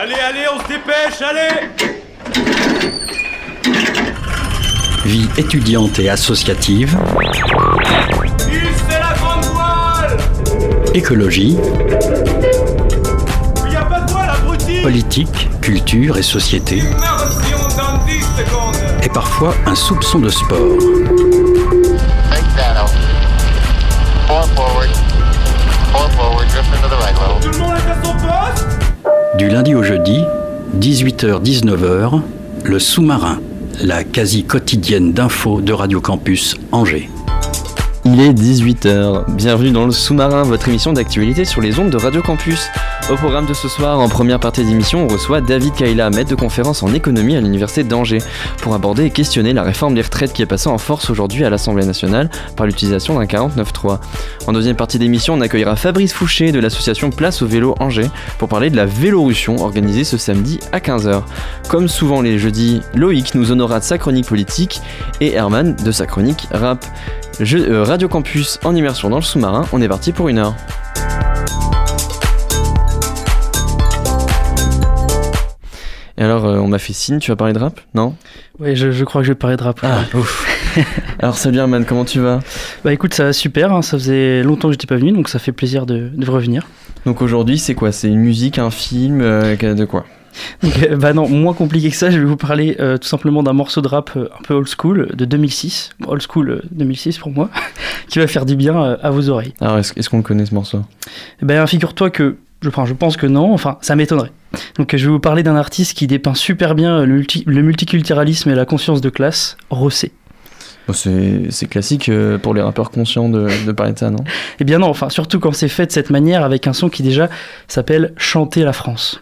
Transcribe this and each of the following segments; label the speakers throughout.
Speaker 1: Allez, allez, on se dépêche, allez
Speaker 2: Vie étudiante et associative.
Speaker 1: c'est la grande voile
Speaker 2: Écologie.
Speaker 1: Il a pas de voile, abruti
Speaker 2: Politique, culture et société.
Speaker 1: Immersion dans 10 secondes
Speaker 2: Et parfois un soupçon de sport. Du lundi au jeudi, 18h-19h, le sous-marin, la quasi quotidienne d'infos de Radio Campus Angers.
Speaker 3: Il est 18h. Bienvenue dans le sous-marin, votre émission d'actualité sur les ondes de Radio Campus. Au programme de ce soir, en première partie d'émission, on reçoit David Kaila, maître de conférence en économie à l'université d'Angers, pour aborder et questionner la réforme des retraites qui est passée en force aujourd'hui à l'Assemblée nationale par l'utilisation d'un 49.3. En deuxième partie d'émission, on accueillera Fabrice Fouché de l'association Place au vélo Angers pour parler de la Vélorussion organisée ce samedi à 15h. Comme souvent les jeudis, Loïc nous honorera de sa chronique politique et Herman de sa chronique rap. Euh, Radio Campus en immersion dans le sous-marin, on est parti pour une heure. Et alors, euh, on m'a fait signe, tu vas parler de rap Non?
Speaker 4: Ouais, je, je crois que je vais parler de rap.
Speaker 3: Ah, ouf. Alors salut Herman, comment tu vas?
Speaker 4: Bah écoute, ça va super, hein, ça faisait longtemps que j'étais pas venu, donc ça fait plaisir de, de revenir.
Speaker 3: Donc aujourd'hui, c'est quoi? C'est une musique, un film euh, De quoi?
Speaker 4: Donc, euh, bah non, moins compliqué que ça, je vais vous parler euh, tout simplement d'un morceau de rap euh, un peu old school de 2006, old school euh, 2006 pour moi, qui va faire du bien à vos oreilles.
Speaker 3: Alors, est-ce est-ce qu'on connaît ce morceau?
Speaker 4: Eh Ben figure-toi que, je, enfin, je pense que non, enfin ça m'étonnerait. Donc je vais vous parler d'un artiste qui dépeint super bien euh, le, multi- le multiculturalisme et la conscience de classe, Rossé.
Speaker 3: C'est c'est classique euh, pour les rappeurs conscients de, de parler de ça, non?
Speaker 4: Eh bien non, enfin surtout quand c'est fait de cette manière avec un son qui déjà s'appelle Chanter la France.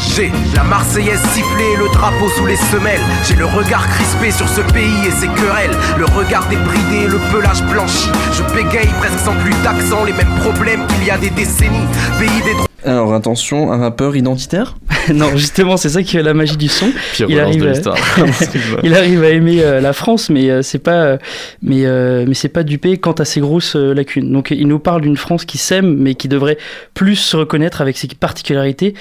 Speaker 5: J'ai la Marseillaise sifflée, le drapeau sous les semelles. J'ai le regard crispé sur ce pays et ses querelles. Le regard débridé, le pelage blanchi. Je bégaye presque sans plus d'accent, les mêmes problèmes qu'il y a des décennies. Pays des droits.
Speaker 3: Alors attention, un rappeur identitaire?
Speaker 4: Non, justement, c'est ça qui est la magie du son.
Speaker 3: Pire
Speaker 4: Il arrive
Speaker 3: de
Speaker 4: à-. Il arrive à aimer euh, la France, mais euh, c'est pas, euh, mais euh, mais c'est pas dupé quant à ses grosses euh, lacunes. Donc il nous parle d'une France qui s'aime, mais qui devrait plus se reconnaître avec ses particularités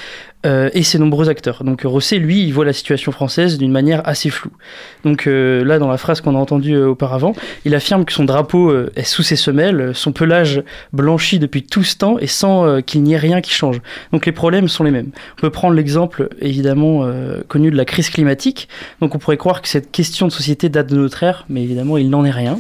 Speaker 4: euh, et ses nombreux acteurs. Donc Rosset, lui, il voit la situation française d'une manière assez floue. Donc euh, là, dans la phrase qu'on a entendue euh, auparavant, il affirme que son drapeau est sous ses semelles, son pelage blanchi depuis tout ce temps et sans qu'il n'y ait rien qui change. Donc les problèmes sont les mêmes. On peut prendre l'exemple évidemment connu de la crise climatique. Donc on pourrait croire que cette question de société date de notre ère, mais évidemment il n'en est rien.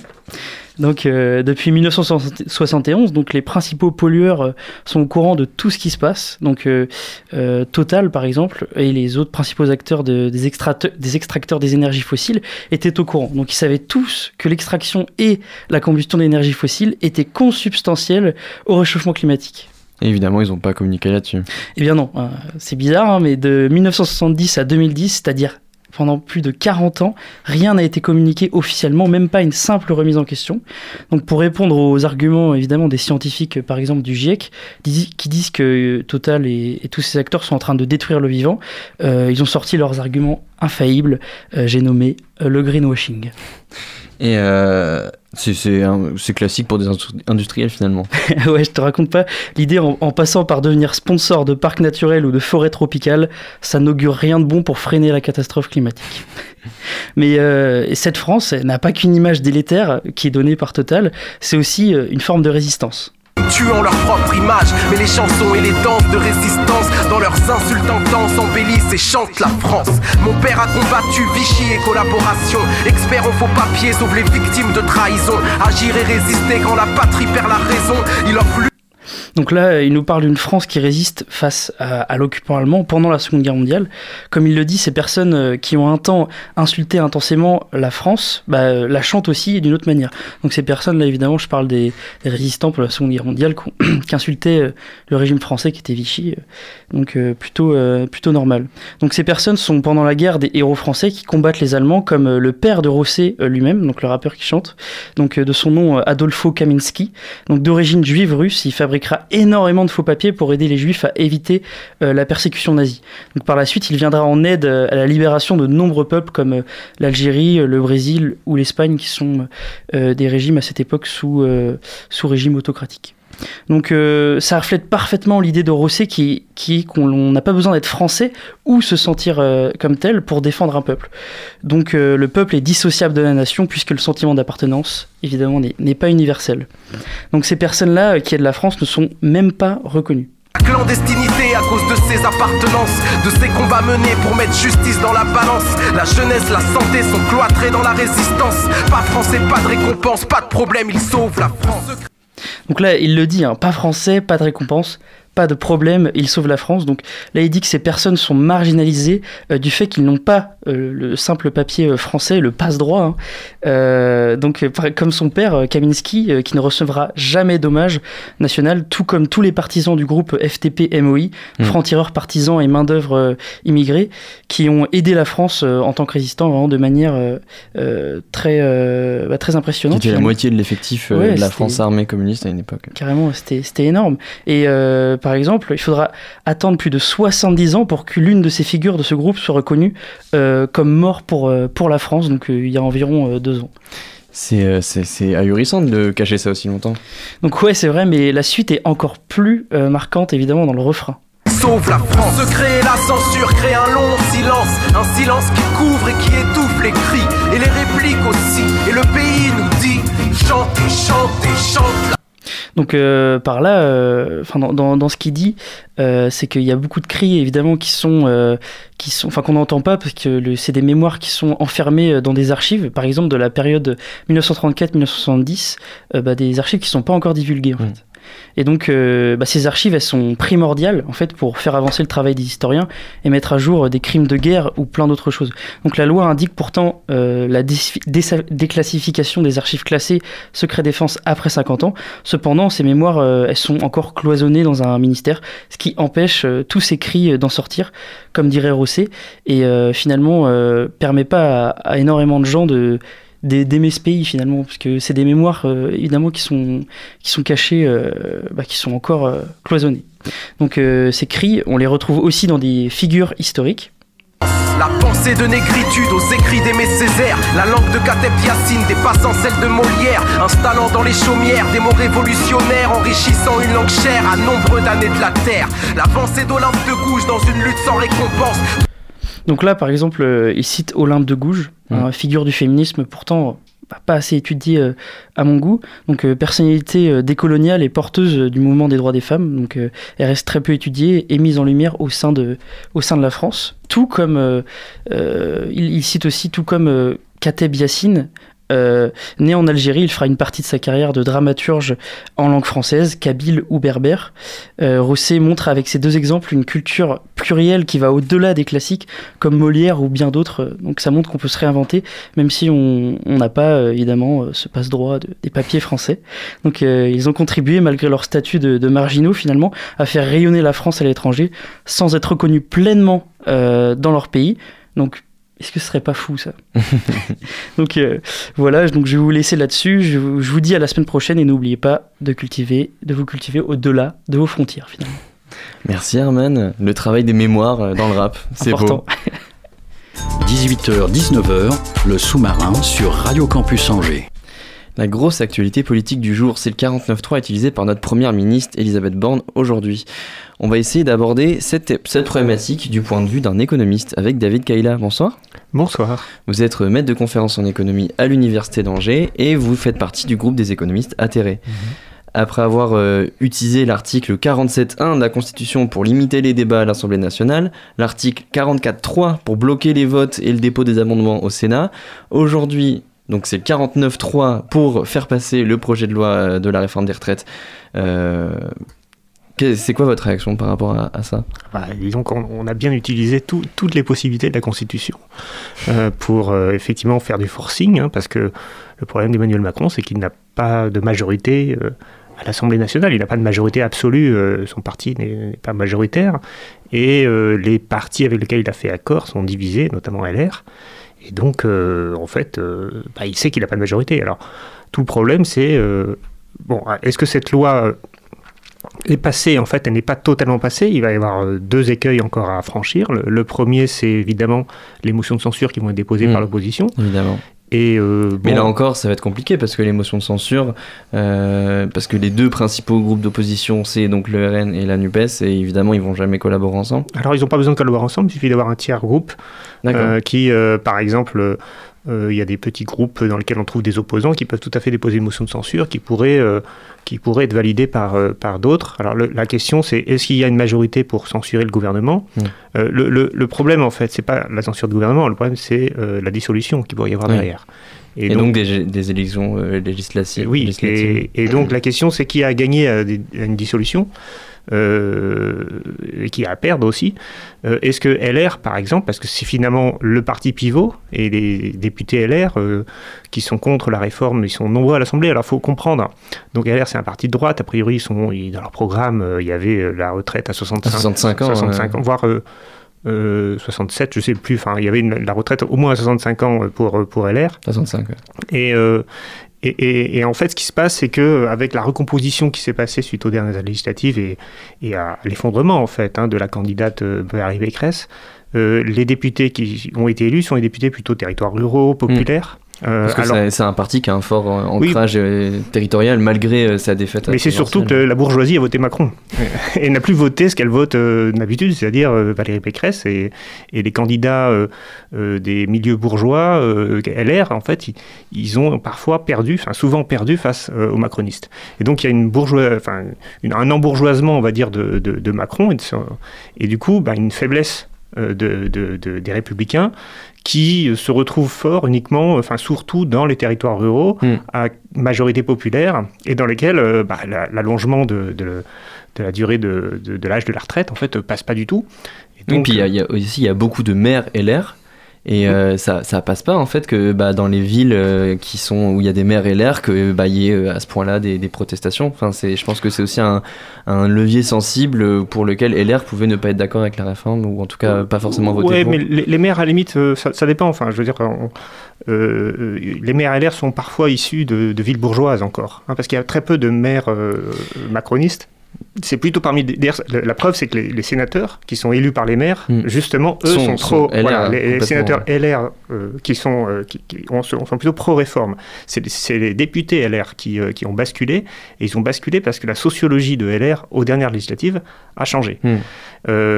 Speaker 4: Donc euh, depuis 1971, donc les principaux pollueurs euh, sont au courant de tout ce qui se passe. Donc euh, euh, Total par exemple et les autres principaux acteurs de- des, extracte- des extracteurs des énergies fossiles étaient au courant. Donc ils savaient tous que l'extraction et la combustion d'énergie fossile étaient consubstantielles au réchauffement climatique.
Speaker 3: Et évidemment, ils ont pas communiqué là-dessus.
Speaker 4: Eh bien non, c'est bizarre, hein, mais de 1970 à 2010, c'est-à-dire pendant plus de 40 ans, rien n'a été communiqué officiellement, même pas une simple remise en question. Donc pour répondre aux arguments évidemment des scientifiques, par exemple du GIEC, qui disent que euh, Total et, tous ces acteurs sont en train de détruire le vivant, euh, ils ont sorti leurs arguments infaillibles, euh, j'ai nommé le greenwashing.
Speaker 3: Et c'est- classique pour des industri- industriels finalement.
Speaker 4: ouais, je te raconte pas. L'idée, en, en passant par devenir sponsor de parcs naturels ou de forêts tropicales, ça n'augure rien de bon pour freiner la catastrophe climatique. Mais euh, cette France n'a pas qu'une image délétère qui est donnée par Total, c'est aussi euh, une forme de résistance.
Speaker 5: tuant leur propre image. Mais les chansons et les danses de résistance, dans leurs insultes intenses, embellissent et chantent la France. Mon père a combattu Vichy et collaboration. Expert en faux papiers, sauve les victimes de trahison. Agir et résister quand la patrie perd la raison. Il offre
Speaker 4: Donc là, il nous parle d'une France qui résiste face à, l'occupant allemand pendant la Seconde Guerre mondiale. Comme il le dit, ces personnes euh, qui ont un temps insulté intensément la France, bah, euh, la chantent aussi d'une autre manière. Donc ces personnes-là, évidemment, je parle des, résistants pour la Seconde Guerre mondiale qui, insultaient euh, le régime français qui était Vichy. donc plutôt, plutôt normal. Donc ces personnes sont pendant la guerre des héros français qui combattent les Allemands, comme le père de Rosset lui-même, donc le rappeur qui chante, donc de son nom Adolfo Kaminski. Donc d'origine juive russe, il fabriquera énormément de faux papiers pour aider les juifs à éviter euh, la persécution nazie. Donc par la suite, il viendra en aide euh, à la libération de nombreux peuples comme euh, l'Algérie, le Brésil ou l'Espagne, qui sont des régimes à cette époque sous régime autocratique. Donc euh, ça reflète parfaitement l'idée de Rosset qui, qui qu'on n'a pas besoin d'être français ou se sentir euh, comme tel pour défendre un peuple. Donc euh, le peuple est dissociable de la nation puisque le sentiment d'appartenance, évidemment, n'est pas universel. Donc ces personnes-là euh, qui aident la France ne sont même pas reconnues.
Speaker 5: La clandestinité à cause de ses appartenances, de ses combats menés pour mettre justice dans la balance. La jeunesse, la santé sont cloîtrés dans la résistance. Pas français, pas de récompense, pas de problème, ils sauvent la France.
Speaker 4: Donc là, il le dit, hein, pas français, pas de récompense, pas de problème, il sauve la France. Donc là, il dit que ces personnes sont marginalisées euh, du fait qu'ils n'ont pas euh, le simple papier euh, français, le passe-droit. hein. Euh, donc, par- comme son père, Kaminski, qui ne recevra jamais d'hommage national, tout comme tous les partisans du groupe FTP-MOI,
Speaker 3: Mm.
Speaker 4: francs-tireurs partisans et main-d'œuvre immigrés, qui ont aidé la France en tant que résistant vraiment de manière très, bah, très impressionnante.
Speaker 3: était la moitié de l'effectif
Speaker 4: Ouais,
Speaker 3: de la
Speaker 4: c'était-
Speaker 3: France armée communiste à une époque.
Speaker 4: Carrément, c'était c'était énorme. Et euh, par exemple, il faudra attendre plus de 70 ans pour que l'une de ces figures de ce groupe soit reconnue euh, comme mort pour, euh, pour la France, donc euh, il y a environ euh, deux ans.
Speaker 3: C'est c'est- c'est ahurissant de cacher ça aussi longtemps.
Speaker 4: Donc ouais, c'est vrai, mais la suite est encore plus euh, marquante, évidemment, dans le refrain.
Speaker 5: Sauve la France. Se créer la censure, crée un long silence. Un silence qui couvre et qui étouffe les cris. Et les répliques aussi. Et le pays nous dit chantez, chantez, chante la
Speaker 4: Donc euh, par là, euh, enfin dans, dans, dans ce qu'il dit, euh, c'est qu'il y a beaucoup de cris évidemment qui sont, euh, qui sont, enfin qu'on n'entend pas parce que le- c'est des mémoires qui sont enfermées dans des archives, par exemple de la période 1934-1970, euh, bah, des archives qui sont pas encore divulguées en
Speaker 3: Mm.
Speaker 4: fait. Et donc euh, bah, ces archives elles sont primordiales en fait pour faire avancer le travail des historiens et mettre à jour euh, des crimes de guerre ou plein d'autres choses. Donc la loi indique pourtant euh, la dé- dé- déclassification des archives classées secret défense après 50 ans. Cependant, ces mémoires, elles sont encore cloisonnées dans un ministère, ce qui empêche tous ces cris d'en sortir, comme dirait Rosset, et finalement permet pas à énormément de gens de d'aimer ce pays finalement parce que c'est des mémoires euh, évidemment qui sont qui sont cachées euh, bah, qui sont encore euh, cloisonnées. Donc euh, ces cris on les retrouve aussi dans des figures historiques.
Speaker 5: La pensée de négritude aux écrits d'Aimé Césaire La langue de Kateb Yassine dépassant celle de Molière Installant dans les chaumières des mots révolutionnaires Enrichissant une langue chère à nombreux d'années de la terre. L'avancée d'Olympe de Gouges dans une lutte sans récompense
Speaker 4: Donc là, par exemple, euh, il cite Olympe de Gouges,
Speaker 3: Mm.
Speaker 4: hein, figure du féminisme pourtant bah, pas assez étudiée euh, à mon goût. Donc euh, personnalité décoloniale et porteuse du mouvement des droits des femmes. Donc elle reste très peu étudiée et mise en lumière au sein de, au sein de la France. Tout comme, il, il cite aussi tout comme Kateb Yassine. Euh, né en Algérie, il fera une partie de sa carrière de dramaturge en langue française, kabyle ou berbère. Euh, Rosset montre avec ces deux exemples une culture plurielle qui va au-delà des classiques comme Molière ou bien d'autres. Donc ça montre qu'on peut se réinventer, même si on n'a pas euh, évidemment euh, ce passe-droit de- des papiers français. Donc euh, ils ont contribué, malgré leur statut de, de marginaux finalement, à faire rayonner la France à l'étranger sans être reconnus pleinement euh, dans leur pays. Donc est-ce que ce serait pas fou ça? Donc euh, voilà, donc je vais vous laisser là-dessus. Je, vous- je vous dis à la semaine prochaine et n'oubliez pas de cultiver, de vous cultiver au-delà de vos frontières finalement.
Speaker 3: Merci Herman, le travail des mémoires euh, dans le rap, c'est
Speaker 4: Important.
Speaker 3: beau.
Speaker 2: 18h-19h, le sous-marin sur Radio Campus Angers.
Speaker 3: La grosse actualité politique du jour, c'est le 49.3 utilisé par notre première ministre Elisabeth Borne aujourd'hui. On va essayer d'aborder cette, cette problématique du point de vue d'un économiste avec David Kaila. Bonsoir.
Speaker 6: Bonsoir.
Speaker 3: Vous êtes maître de conférence en économie à l'Université d'Angers et vous faites partie du groupe des économistes atterrés. Après avoir euh, utilisé l'article 47.1 de la Constitution pour limiter les débats à l'Assemblée nationale, l'article 44.3 pour bloquer les votes et le dépôt des amendements au Sénat, aujourd'hui, donc c'est le 49.3 pour faire passer le projet de loi euh, de la réforme des retraites. Euh, c'est quoi votre réaction par rapport à, ça?
Speaker 6: Bah, disons qu'on on a bien utilisé tout- toutes les possibilités de la Constitution euh, pour effectivement faire du forcing, hein, parce que le problème d'Emmanuel Macron, c'est qu'il n'a pas de majorité à l'Assemblée nationale, il n'a pas de majorité absolue, son parti n'est pas majoritaire, et les partis avec lesquels il a fait accord sont divisés, notamment LR, et donc euh, en fait, euh, bah, il sait qu'il n'a pas de majorité. Alors tout le problème, c'est, euh, bon, est-ce que cette loi... est passée, en fait, elle n'est pas totalement passée? Il va y avoir deux écueils encore à franchir. Le, le premier, c'est évidemment les motions de censure qui vont être déposées
Speaker 3: Mm.
Speaker 6: par l'opposition.
Speaker 3: Évidemment.
Speaker 6: Et euh,
Speaker 3: Mais
Speaker 6: bon,
Speaker 3: là encore, ça va être compliqué parce que les motions de censure, euh, parce que les deux principaux groupes d'opposition, c'est donc le RN et la NUPES, et évidemment, ils vont jamais collaborer ensemble.
Speaker 6: alors ils n'ont pas besoin de collaborer ensemble, il suffit d'avoir un tiers groupe euh, qui, euh, par exemple, il y a des petits groupes dans lesquels on trouve des opposants qui peuvent tout à fait déposer une motion de censure qui pourrait, euh, qui pourrait être validée par, euh, par d'autres. Alors le- la question c'est est-ce qu'il y a une majorité pour censurer le gouvernement?
Speaker 3: Mm.
Speaker 6: Euh, le, le- le problème en fait c'est pas la censure du gouvernement, le problème c'est euh, la dissolution qu'il pourrait y avoir
Speaker 3: Oui.
Speaker 6: derrière.
Speaker 3: et, donc, des, des élections euh, législatives.
Speaker 6: oui,
Speaker 3: législatives.
Speaker 6: et, et donc la question c'est qui a gagné à, une dissolution? euh, et qui a à perdre aussi. Euh, Est-ce que LR, par exemple, parce que c'est finalement le parti pivot et les députés LR euh, qui sont contre la réforme, ils sont nombreux à l'Assemblée, alors il faut comprendre. Donc LR, c'est un parti de droite, a priori, ils sont, ils- dans leur programme, euh, il y avait euh, la retraite à 65,
Speaker 3: À 65 ans,
Speaker 6: 65 ans, voire euh, euh, 67, je sais plus, enfin, il y avait une- la retraite au moins à 65 ans euh, pour, pour LR.
Speaker 3: 65, ouais.
Speaker 6: Et, euh, et, en fait, ce qui se passe, c'est que avec la recomposition qui s'est passée suite aux dernières législatives et, à l'effondrement en fait hein, de la candidate euh, Valérie Pécresse, euh, les députés qui ont été élus sont des députés plutôt territoires ruraux, populaires.
Speaker 3: Parce que
Speaker 6: alors-
Speaker 3: c'est- un parti qui a un fort euh,
Speaker 6: Oui.
Speaker 3: ancrage euh, territorial malgré euh, sa défaite.
Speaker 6: mais c'est surtout que la bourgeoisie a voté Macron et n'a plus voté ce qu'elle vote euh, d'habitude, c'est-à-dire euh, Valérie Pécresse et, et les candidats euh, euh, des milieux bourgeois, euh, LR, en fait, ils, ils ont parfois perdu, enfin souvent perdu face euh, aux macronistes. Et donc il y a une bourgeois, enfin une- un embourgeoisement, on va dire, de, de- de Macron et, de son- et du coup bah, une faiblesse euh, de, de- de- des républicains qui euh, se retrouvent forts uniquement, enfin surtout dans les territoires ruraux,
Speaker 3: Mm.
Speaker 6: à majorité populaire, et dans lesquels euh, bah, la- l'allongement de, la durée de, l'âge de la retraite, en fait, euh, passe pas du tout. Et
Speaker 3: Oui,
Speaker 6: donc,
Speaker 3: puis il y, a- il y a aussi il y a beaucoup de maires LR. Et euh, ça, ça passe pas en fait que bah, dans les villes euh, qui sont où il y a des maires LR que bah, il y ait euh, à ce point-là des, des protestations. Enfin, c'est, je pense que c'est aussi un, un levier sensible pour lequel LR pouvait ne pas être d'accord avec la réforme ou en tout cas pas forcément voter
Speaker 6: Ouais,
Speaker 3: pour.
Speaker 6: mais les, les maires, à la limite, ça, ça dépend. Enfin, je veux dire, on- euh, les maires LR sont parfois issus de, de villes bourgeoises encore, hein, parce qu'il y a très peu de maires macronistes. C'est plutôt parmi. D'ailleurs, la, preuve, c'est que les, les sénateurs qui sont élus par les maires,
Speaker 3: Hmm.
Speaker 6: justement, eux
Speaker 3: Sont-
Speaker 6: sont,
Speaker 3: sont
Speaker 6: trop.
Speaker 3: LR,
Speaker 6: voilà, les, sénateurs LR euh, qui sont euh, qui, qui ont- sont plutôt pro-réforme. C'est les- c'est les députés LR qui, euh, qui ont basculé, et ils ont basculé parce que la sociologie de LR aux dernières législatives a changé.
Speaker 3: Hmm.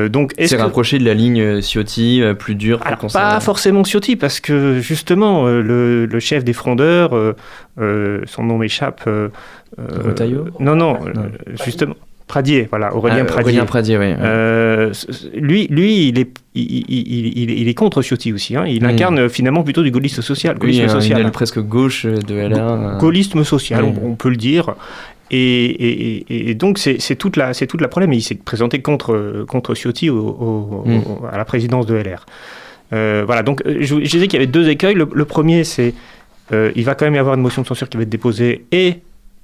Speaker 6: Donc,
Speaker 3: C'est
Speaker 6: que-
Speaker 3: rapproché de la ligne Ciotti, plus dure. plus
Speaker 6: alors, pas forcément Ciotti, parce que justement, le, le chef des frondeurs, son nom m'échappe.
Speaker 3: Retailleau?
Speaker 6: Non, non,
Speaker 3: Non.
Speaker 6: justement. Pradier, voilà, Aurélien
Speaker 3: Ah,
Speaker 6: Pradier.
Speaker 3: Aurélien Pradier, oui.
Speaker 6: Euh, lui, lui, il est, il, il- est contre Ciotti aussi. hein. Il incarne finalement plutôt du gaullisme social.
Speaker 3: Oui,
Speaker 6: Gaullisme
Speaker 3: un- une
Speaker 6: social.
Speaker 3: presque gauche de LR. euh,
Speaker 6: Gaullisme social,
Speaker 3: Oui.
Speaker 6: on, on peut le dire. Et, et- et- et donc, c'est toute la, c'est toute la problème. Il s'est présenté contre, contre Ciotti au- au-
Speaker 3: Mm.
Speaker 6: au- à la présidence de LR. Euh, voilà, donc euh, je, je disais qu'il y avait deux écueils. Le, le premier, c'est euh, il va quand même y avoir une motion de censure qui va être déposée et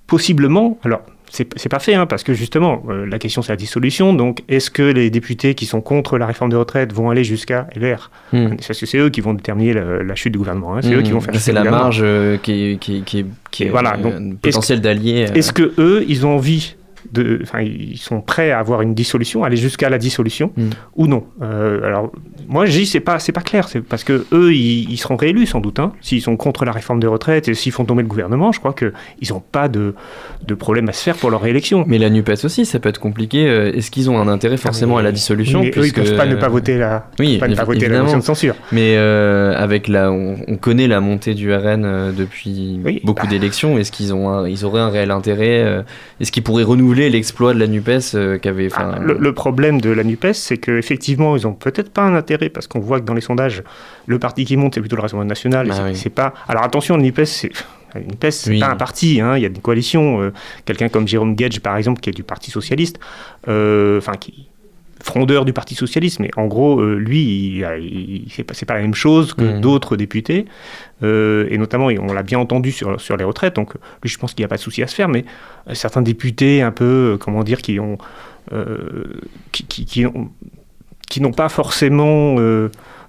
Speaker 6: possiblement, alors c'est pas fait, hein, parce que justement, euh, la question c'est la dissolution. Donc, est-ce que les députés qui sont contre la réforme des retraites vont aller jusqu'à LR
Speaker 3: hmm.
Speaker 6: Parce que c'est eux qui vont déterminer la, la chute du gouvernement. hein, c'est eux qui vont faire
Speaker 3: C'est la marge euh, qui est, qui est, qui est, qui est,
Speaker 6: Voilà,
Speaker 3: euh,
Speaker 6: donc,
Speaker 3: potentiel d'alliés.
Speaker 6: Est-ce que eux, ils ont envie de, ils sont prêts à avoir une dissolution, aller jusqu'à la dissolution
Speaker 3: Mm.
Speaker 6: ou non Euh, Alors, moi, je dis c'est pas, c'est pas clair, c'est parce que eux, ils, ils seront réélus sans doute, hein, s'ils sont contre la réforme des retraites et s'ils font tomber le gouvernement, je crois que ils n'ont pas de, de problème à se faire pour leur réélection.
Speaker 3: Mais la NUPES aussi, ça peut être compliqué. euh, Est-ce qu'ils ont un intérêt forcément à la dissolution
Speaker 6: Mais eux, ils
Speaker 3: puisque-
Speaker 6: peuvent pas ne pas voter la,
Speaker 3: Oui,
Speaker 6: pas ne pas voter la motion de censure.
Speaker 3: Mais euh, avec la, on, on connaît la montée du RN depuis
Speaker 6: Oui,
Speaker 3: beaucoup
Speaker 6: bah.
Speaker 3: d'élections. Est-ce qu'ils ont, un- ils auraient un réel intérêt Est-ce qu'ils pourraient renouveler l'exploit de la Nupes euh, qu'avait,
Speaker 6: Ah, le, le problème de la NUPES, c'est qu'effectivement, ils ont peut-être pas un intérêt, parce qu'on voit que dans les sondages, le parti qui monte, c'est plutôt le Rassemblement national.
Speaker 3: Ah
Speaker 6: c'est-
Speaker 3: oui.
Speaker 6: c'est pas... Alors attention, la NUPES, c'est. la NUPES, c'est
Speaker 3: Oui.
Speaker 6: pas un parti, hein, il y a des coalitions. euh, Quelqu'un comme Jérôme Gage, par exemple, qui est du Parti Socialiste, euh, enfin, qui frondeur du Parti Socialiste, mais en gros, euh, lui, il, il- c'est pas, la même chose que
Speaker 3: Mhm.
Speaker 6: d'autres députés, euh, et notamment, on l'a bien entendu sur, sur les retraites, donc lui, je pense qu'il n'y a pas de souci à se faire, mais euh, certains députés, un peu, comment dire, qui ont, qui, qui- qui ont qui n'ont pas forcément.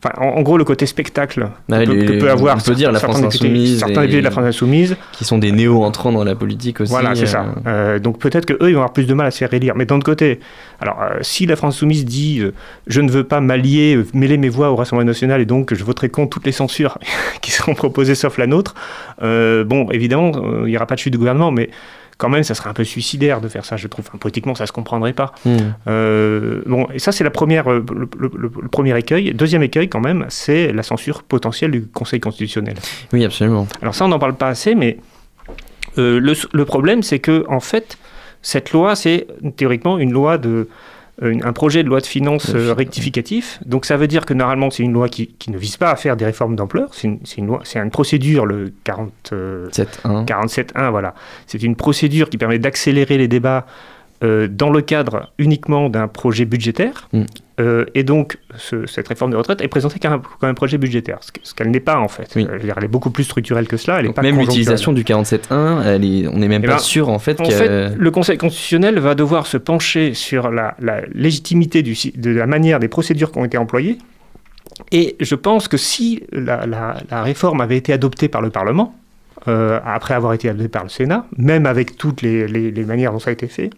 Speaker 6: Euh, Enfin, en, en gros, le côté spectacle que, peut-
Speaker 3: les-
Speaker 6: que peut avoir
Speaker 3: on peut dire la
Speaker 6: certains députés-
Speaker 3: insoumise
Speaker 6: certains
Speaker 3: et-
Speaker 6: députés de la France insoumise.
Speaker 3: qui sont des néo-entrants dans la politique aussi.
Speaker 6: Voilà, c'est
Speaker 3: euh,
Speaker 6: ça. Euh, donc peut-être que eux, ils vont avoir plus de mal à se faire élire. Mais d'un autre côté, alors euh, si la France soumise dit euh, je ne veux pas m'allier, euh, mêler mes voix au Rassemblement national et donc je voterai contre toutes les censures qui seront proposées sauf la nôtre, euh, bon, évidemment, euh, il n'y aura pas de chute de gouvernement, mais quand même, ça serait un peu suicidaire de faire ça, je trouve. Enfin, politiquement, ça se comprendrait pas.
Speaker 3: hmm.
Speaker 6: Euh, bon, et ça, c'est la première, euh, le, le- le- le premier écueil. Deuxième écueil, quand même, c'est la censure potentielle du Conseil constitutionnel.
Speaker 3: Oui, absolument.
Speaker 6: Alors ça, on n'en parle pas assez, mais euh, le, le problème, c'est que en fait, cette loi, c'est théoriquement une loi de un projet de loi de finances euh,
Speaker 3: fi-
Speaker 6: rectificatif. Donc ça veut dire que normalement, c'est une loi qui, qui ne vise pas à faire des réformes d'ampleur. C'est une, une loi, c'est une procédure, le 40, euh,
Speaker 3: 7-1.
Speaker 6: 47.1, voilà. C'est une procédure qui permet d'accélérer les débats euh, dans le cadre uniquement d'un projet budgétaire.
Speaker 3: Mm.
Speaker 6: Euh, et donc, ce- cette réforme des retraites est présentée comme un, comme un projet budgétaire, ce que- ce qu'elle n'est pas en fait.
Speaker 3: Oui.
Speaker 6: Euh, elle est beaucoup plus structurelle que cela. Elle est
Speaker 3: Donc
Speaker 6: pas
Speaker 3: même l'utilisation du 47.1, elle est- on n'est même
Speaker 6: Eh
Speaker 3: pas
Speaker 6: ben,
Speaker 3: sûr en fait
Speaker 6: En fait, le Conseil constitutionnel va devoir se pencher sur la, la légitimité du, de la manière des procédures qui ont été employées. Et je pense que si la, la- la réforme avait été adoptée par le Parlement, euh, après avoir été adoptée par le Sénat, même avec toutes les, les- les manières dont ça a été fait,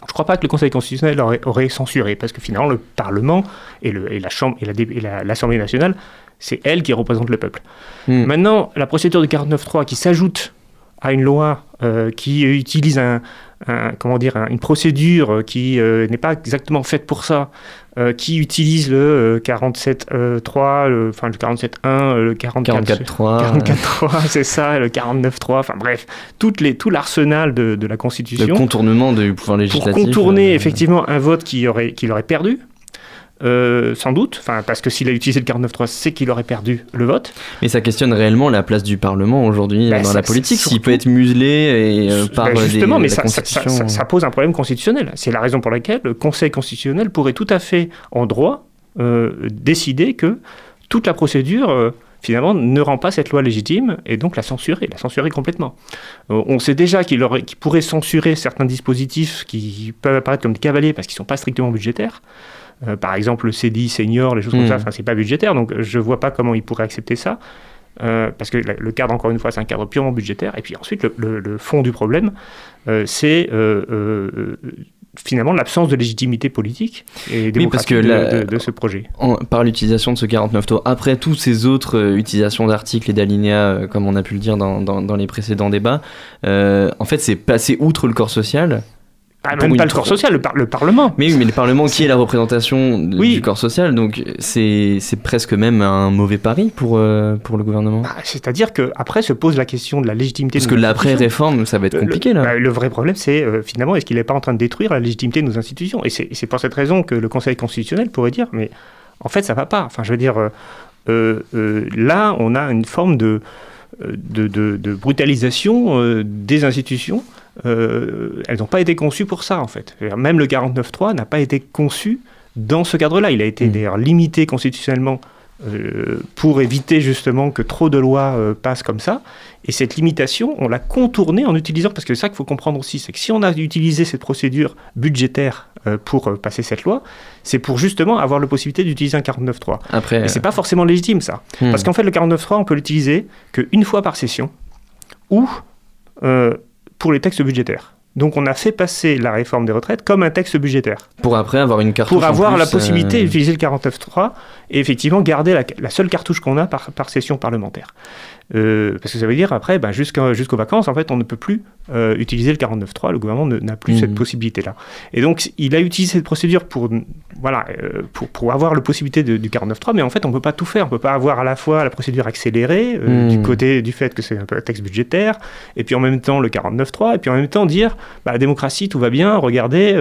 Speaker 6: je ne crois pas que le Conseil constitutionnel aurait, aurait censuré, parce que finalement, le Parlement et, le- et la Chambre et la- l'Assemblée nationale, c'est elle qui représente le peuple.
Speaker 3: Hmm.
Speaker 6: Maintenant, la procédure du 49.3 qui s'ajoute à une loi euh, qui utilise un, un- comment dire, un- une procédure euh, qui euh, n'est pas exactement faite pour ça, euh, qui utilise le euh, 47.3, le, enfin le 47.1, euh, le 44.
Speaker 3: 44.3.
Speaker 6: 44.3, c'est ça, le 49.3, enfin bref, toutes les, tout l'arsenal de, de la
Speaker 3: Le
Speaker 6: Constitution
Speaker 3: contournement du pouvoir
Speaker 6: pour
Speaker 3: législatif.
Speaker 6: contourner
Speaker 3: euh,
Speaker 6: effectivement un vote qui aurait, qu'il aurait perdu. Euh, sans doute, enfin parce que s'il a utilisé le 49.3, c'est qu'il aurait perdu le vote.
Speaker 3: Mais ça questionne réellement la place du Parlement aujourd'hui
Speaker 6: Bah,
Speaker 3: dans
Speaker 6: ça-
Speaker 3: la politique, s'il peut être muselé et, euh, par euh,
Speaker 6: justement,
Speaker 3: des,
Speaker 6: mais
Speaker 3: la
Speaker 6: ça, ça- ça-
Speaker 3: Constitution.
Speaker 6: ça- ça pose un problème constitutionnel. C'est la raison pour laquelle le Conseil constitutionnel pourrait tout à fait, en droit, euh, décider que toute la procédure, euh, finalement, ne rend pas cette loi légitime et donc la censurer, la censurer complètement. Euh, on sait déjà qu'il pourrait censurer certains dispositifs qui peuvent apparaître comme des cavaliers parce qu'ils ne sont pas strictement budgétaires. Euh, par exemple, le CDI senior, les choses comme
Speaker 3: Hmm.
Speaker 6: ça, enfin, c'est pas budgétaire, donc je vois pas comment il pourrait accepter ça. Euh, parce que le cadre, encore une fois, c'est un cadre purement budgétaire. Et puis ensuite, le, le- le fond du problème, euh, c'est euh, finalement l'absence de légitimité politique et
Speaker 3: Oui, parce
Speaker 6: démocratique
Speaker 3: que
Speaker 6: de-
Speaker 3: la-
Speaker 6: de, de ce projet.
Speaker 3: Par l'utilisation de ce 49 tours, après toutes ces autres euh, utilisations d'articles et d'alinéas, euh, comme on a pu le dire dans, dans- dans les précédents débats, euh, en fait, c'est passé outre le corps social.
Speaker 6: Ah, même pas le corps social, le, par- le Parlement.
Speaker 3: Mais oui, mais le Parlement qui est la représentation de-
Speaker 6: Oui.
Speaker 3: du corps social, donc c'est presque même un mauvais pari pour, euh, pour le gouvernement.
Speaker 6: Bah, C'est-à-dire qu'après se pose la question de la légitimité
Speaker 3: Parce
Speaker 6: de
Speaker 3: que l'après-réforme, ça va être compliqué
Speaker 6: le,
Speaker 3: là.
Speaker 6: bah, le vrai problème, c'est euh, finalement, est-ce qu'il n'est pas en train de détruire la légitimité de nos institutions? Et c'est pour cette raison que le Conseil constitutionnel pourrait dire, mais en fait, ça va pas. Enfin, je veux dire, euh, là, on a une forme de, de, brutalisation des institutions. Euh, elles n'ont pas été conçues pour ça, en fait. Même le 49.3 n'a pas été conçu dans ce cadre-là. Il a été
Speaker 3: Mm.
Speaker 6: d'ailleurs limité constitutionnellement euh, pour éviter justement que trop de lois euh, passent comme ça. Et cette limitation, on l'a contournée en utilisant, parce que c'est ça qu'il faut comprendre aussi, c'est que si on a utilisé cette procédure budgétaire euh, pour passer cette loi, c'est pour justement avoir la possibilité d'utiliser un 49.3.
Speaker 3: Après,
Speaker 6: Et c'est pas forcément légitime ça.
Speaker 3: hmm.
Speaker 6: Parce qu'en fait, le 49.3, on peut l'utiliser qu'une fois par session ou pour les textes budgétaires. Donc on a fait passer la réforme des retraites comme un texte budgétaire
Speaker 3: pour après avoir une carte
Speaker 6: pour avoir la possibilité d'utiliser le 49.3 et effectivement garder la, la seule cartouche qu'on a par, par session parlementaire. Euh, parce que ça veut dire après, ben, jusqu'aux vacances, en fait, on ne peut plus euh, utiliser le 49.3. Le gouvernement ne- n'a plus cette possibilité-là. Et donc, il a utilisé cette procédure pour, voilà, euh, pour, pour avoir la possibilité de- du 49.3, mais en fait, on ne peut pas tout faire. On ne peut pas avoir à la fois la procédure accélérée,
Speaker 3: Mhm.
Speaker 6: du côté du fait que c'est un peu un texte budgétaire, et puis en même temps le 49.3, et puis en même temps dire, bah, la démocratie, tout va bien, regardez,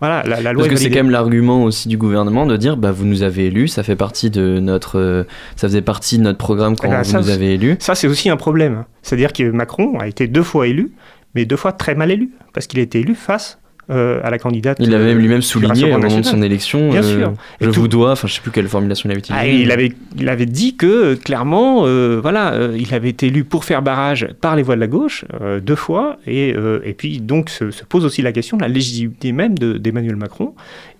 Speaker 6: voilà, la, la loi
Speaker 3: Parce
Speaker 6: est
Speaker 3: que c'est quand même l'argument aussi du gouvernement de dire bah vous nous avez élus, ça fait partie de notre euh, ça faisait partie de notre programme quand
Speaker 6: Eh ben,
Speaker 3: vous
Speaker 6: ça,
Speaker 3: nous avez élus.
Speaker 6: Ça, c'est aussi un problème. C'est-à-dire que Macron a été deux fois élu, mais deux fois très mal élu, parce qu'il a été élu face euh, à la candidate.
Speaker 3: Il avait
Speaker 6: euh,
Speaker 3: lui-même souligné au moment de son élection.
Speaker 6: Bien
Speaker 3: euh,
Speaker 6: sûr. Et
Speaker 3: Je
Speaker 6: tout-
Speaker 3: vous dois, enfin je sais plus quelle formulation il avait utilisée.
Speaker 6: Ah, il, avait, il avait dit que clairement, euh, voilà, il avait été élu pour faire barrage par les voix de la gauche deux fois, et, et puis donc se, se pose aussi la question de la légitimité même de- d'Emmanuel Macron.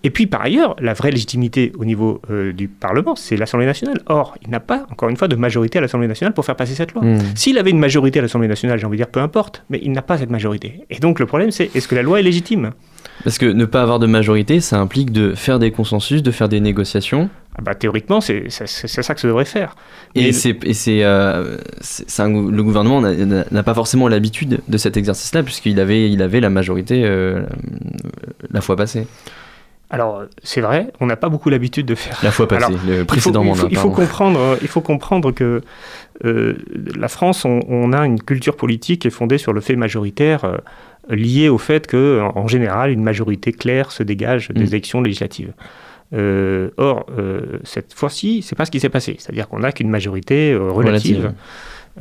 Speaker 6: Et puis par ailleurs, la vraie légitimité au niveau euh, du Parlement, c'est l'Assemblée nationale. Or, il n'a pas, encore une fois, de majorité à l'Assemblée nationale pour faire passer cette loi.
Speaker 3: Hmm.
Speaker 6: S'il avait une majorité à l'Assemblée nationale, j'ai envie de dire peu importe, mais il n'a pas cette majorité. Et donc le problème, c'est est-ce que la loi est légitime?
Speaker 3: Parce que ne pas avoir de majorité, ça implique de faire des consensus, de faire des négociations.
Speaker 6: ah bah, Théoriquement, c'est ça que ça devrait faire.
Speaker 3: Et
Speaker 6: Mais-
Speaker 3: c'est et c'est euh, le gouvernement n'a pas forcément l'habitude de cet exercice-là puisqu'il avait il avait la majorité euh, la fois passée.
Speaker 6: Alors, c'est vrai, on n'a pas beaucoup l'habitude de faire
Speaker 3: La fois passée,
Speaker 6: Alors,
Speaker 3: le précédent
Speaker 6: il
Speaker 3: mandat.
Speaker 6: faut- il faut comprendre, il faut comprendre que euh, la France, on, on a une culture politique qui est fondée sur le fait majoritaire euh, lié au fait que, en, général, une majorité claire se dégage des
Speaker 3: Mm.
Speaker 6: élections législatives. Euh, or, euh, cette fois-ci, c'est pas ce qui s'est passé. C'est-à-dire qu'on n'a qu'une majorité relative.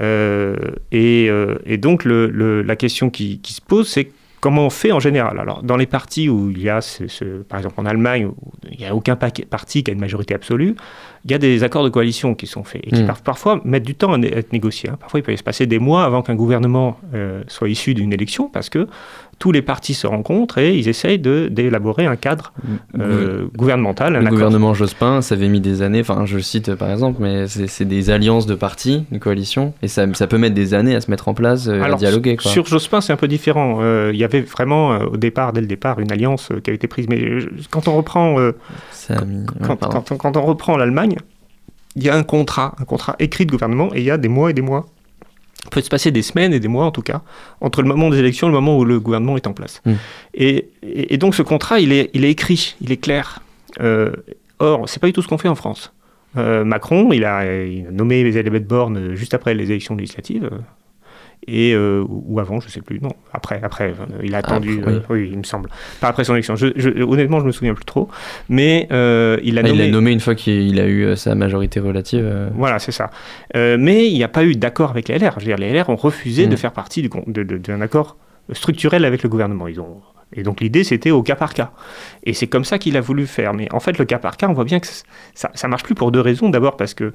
Speaker 3: Relative.
Speaker 6: Et, et donc, le- le- la question qui, qui se pose, c'est comment on fait en général? Alors, dans les partis où il y a, ce, ce- par exemple en Allemagne, où il n'y a aucun parti qui a une majorité absolue, il y a des accords de coalition qui sont faits et qui
Speaker 3: Mm.
Speaker 6: par- parfois mettent du temps à, être négociés. hein. Parfois, il peut se passer des mois avant qu'un gouvernement euh, soit issu d'une élection parce que tous les partis se rencontrent et ils essayent d'élaborer un cadre euh, gouvernemental, un
Speaker 3: Le
Speaker 6: accord.
Speaker 3: gouvernement Jospin, ça avait mis des années, enfin je le cite euh, par exemple, mais c'est des alliances de partis, de coalitions, et ça, ça peut mettre des années à se mettre en place, euh, à
Speaker 6: Alors,
Speaker 3: dialoguer. Quoi.
Speaker 6: Sur Jospin, c'est un peu différent. Euh, Il y avait vraiment, au départ, dès le départ, une alliance qui a été prise. Mais quand on reprend,
Speaker 3: mis-
Speaker 6: quand on reprend l'Allemagne, il y a un contrat, un contrat écrit de gouvernement, et il y a des mois et des mois. Peut se passer des semaines et des mois, en tout cas, entre le moment des élections et le moment où le gouvernement est en place.
Speaker 3: Mm.
Speaker 6: Et, donc, ce contrat, il est, il est écrit, il est clair. Euh, or, c'est pas du tout ce qu'on fait en France. Euh, Macron, il a, il a nommé Elisabeth Borne juste après les élections législatives. Et, euh, ou avant, je sais plus. Non, après, après, euh, il a attendu.
Speaker 3: Oui.
Speaker 6: euh, oui, il me semble. Pas après son élection. Je, je- honnêtement, je me souviens plus trop. Mais il a
Speaker 3: Ah, il
Speaker 6: nommé.
Speaker 3: l'a nommé une fois qu'il a eu sa majorité relative.
Speaker 6: Voilà, c'est ça. Mais il n'y a pas eu d'accord avec les LR. Je veux dire, les LR ont refusé
Speaker 3: Mm.
Speaker 6: de faire partie du con- de- de- d'un accord structurel avec le gouvernement. Ils ont... Et donc l'idée, c'était au cas par cas. Et c'est comme ça qu'il a voulu faire. Mais en fait, le cas par cas, on voit bien que ça ne marche plus pour deux raisons. D'abord parce que,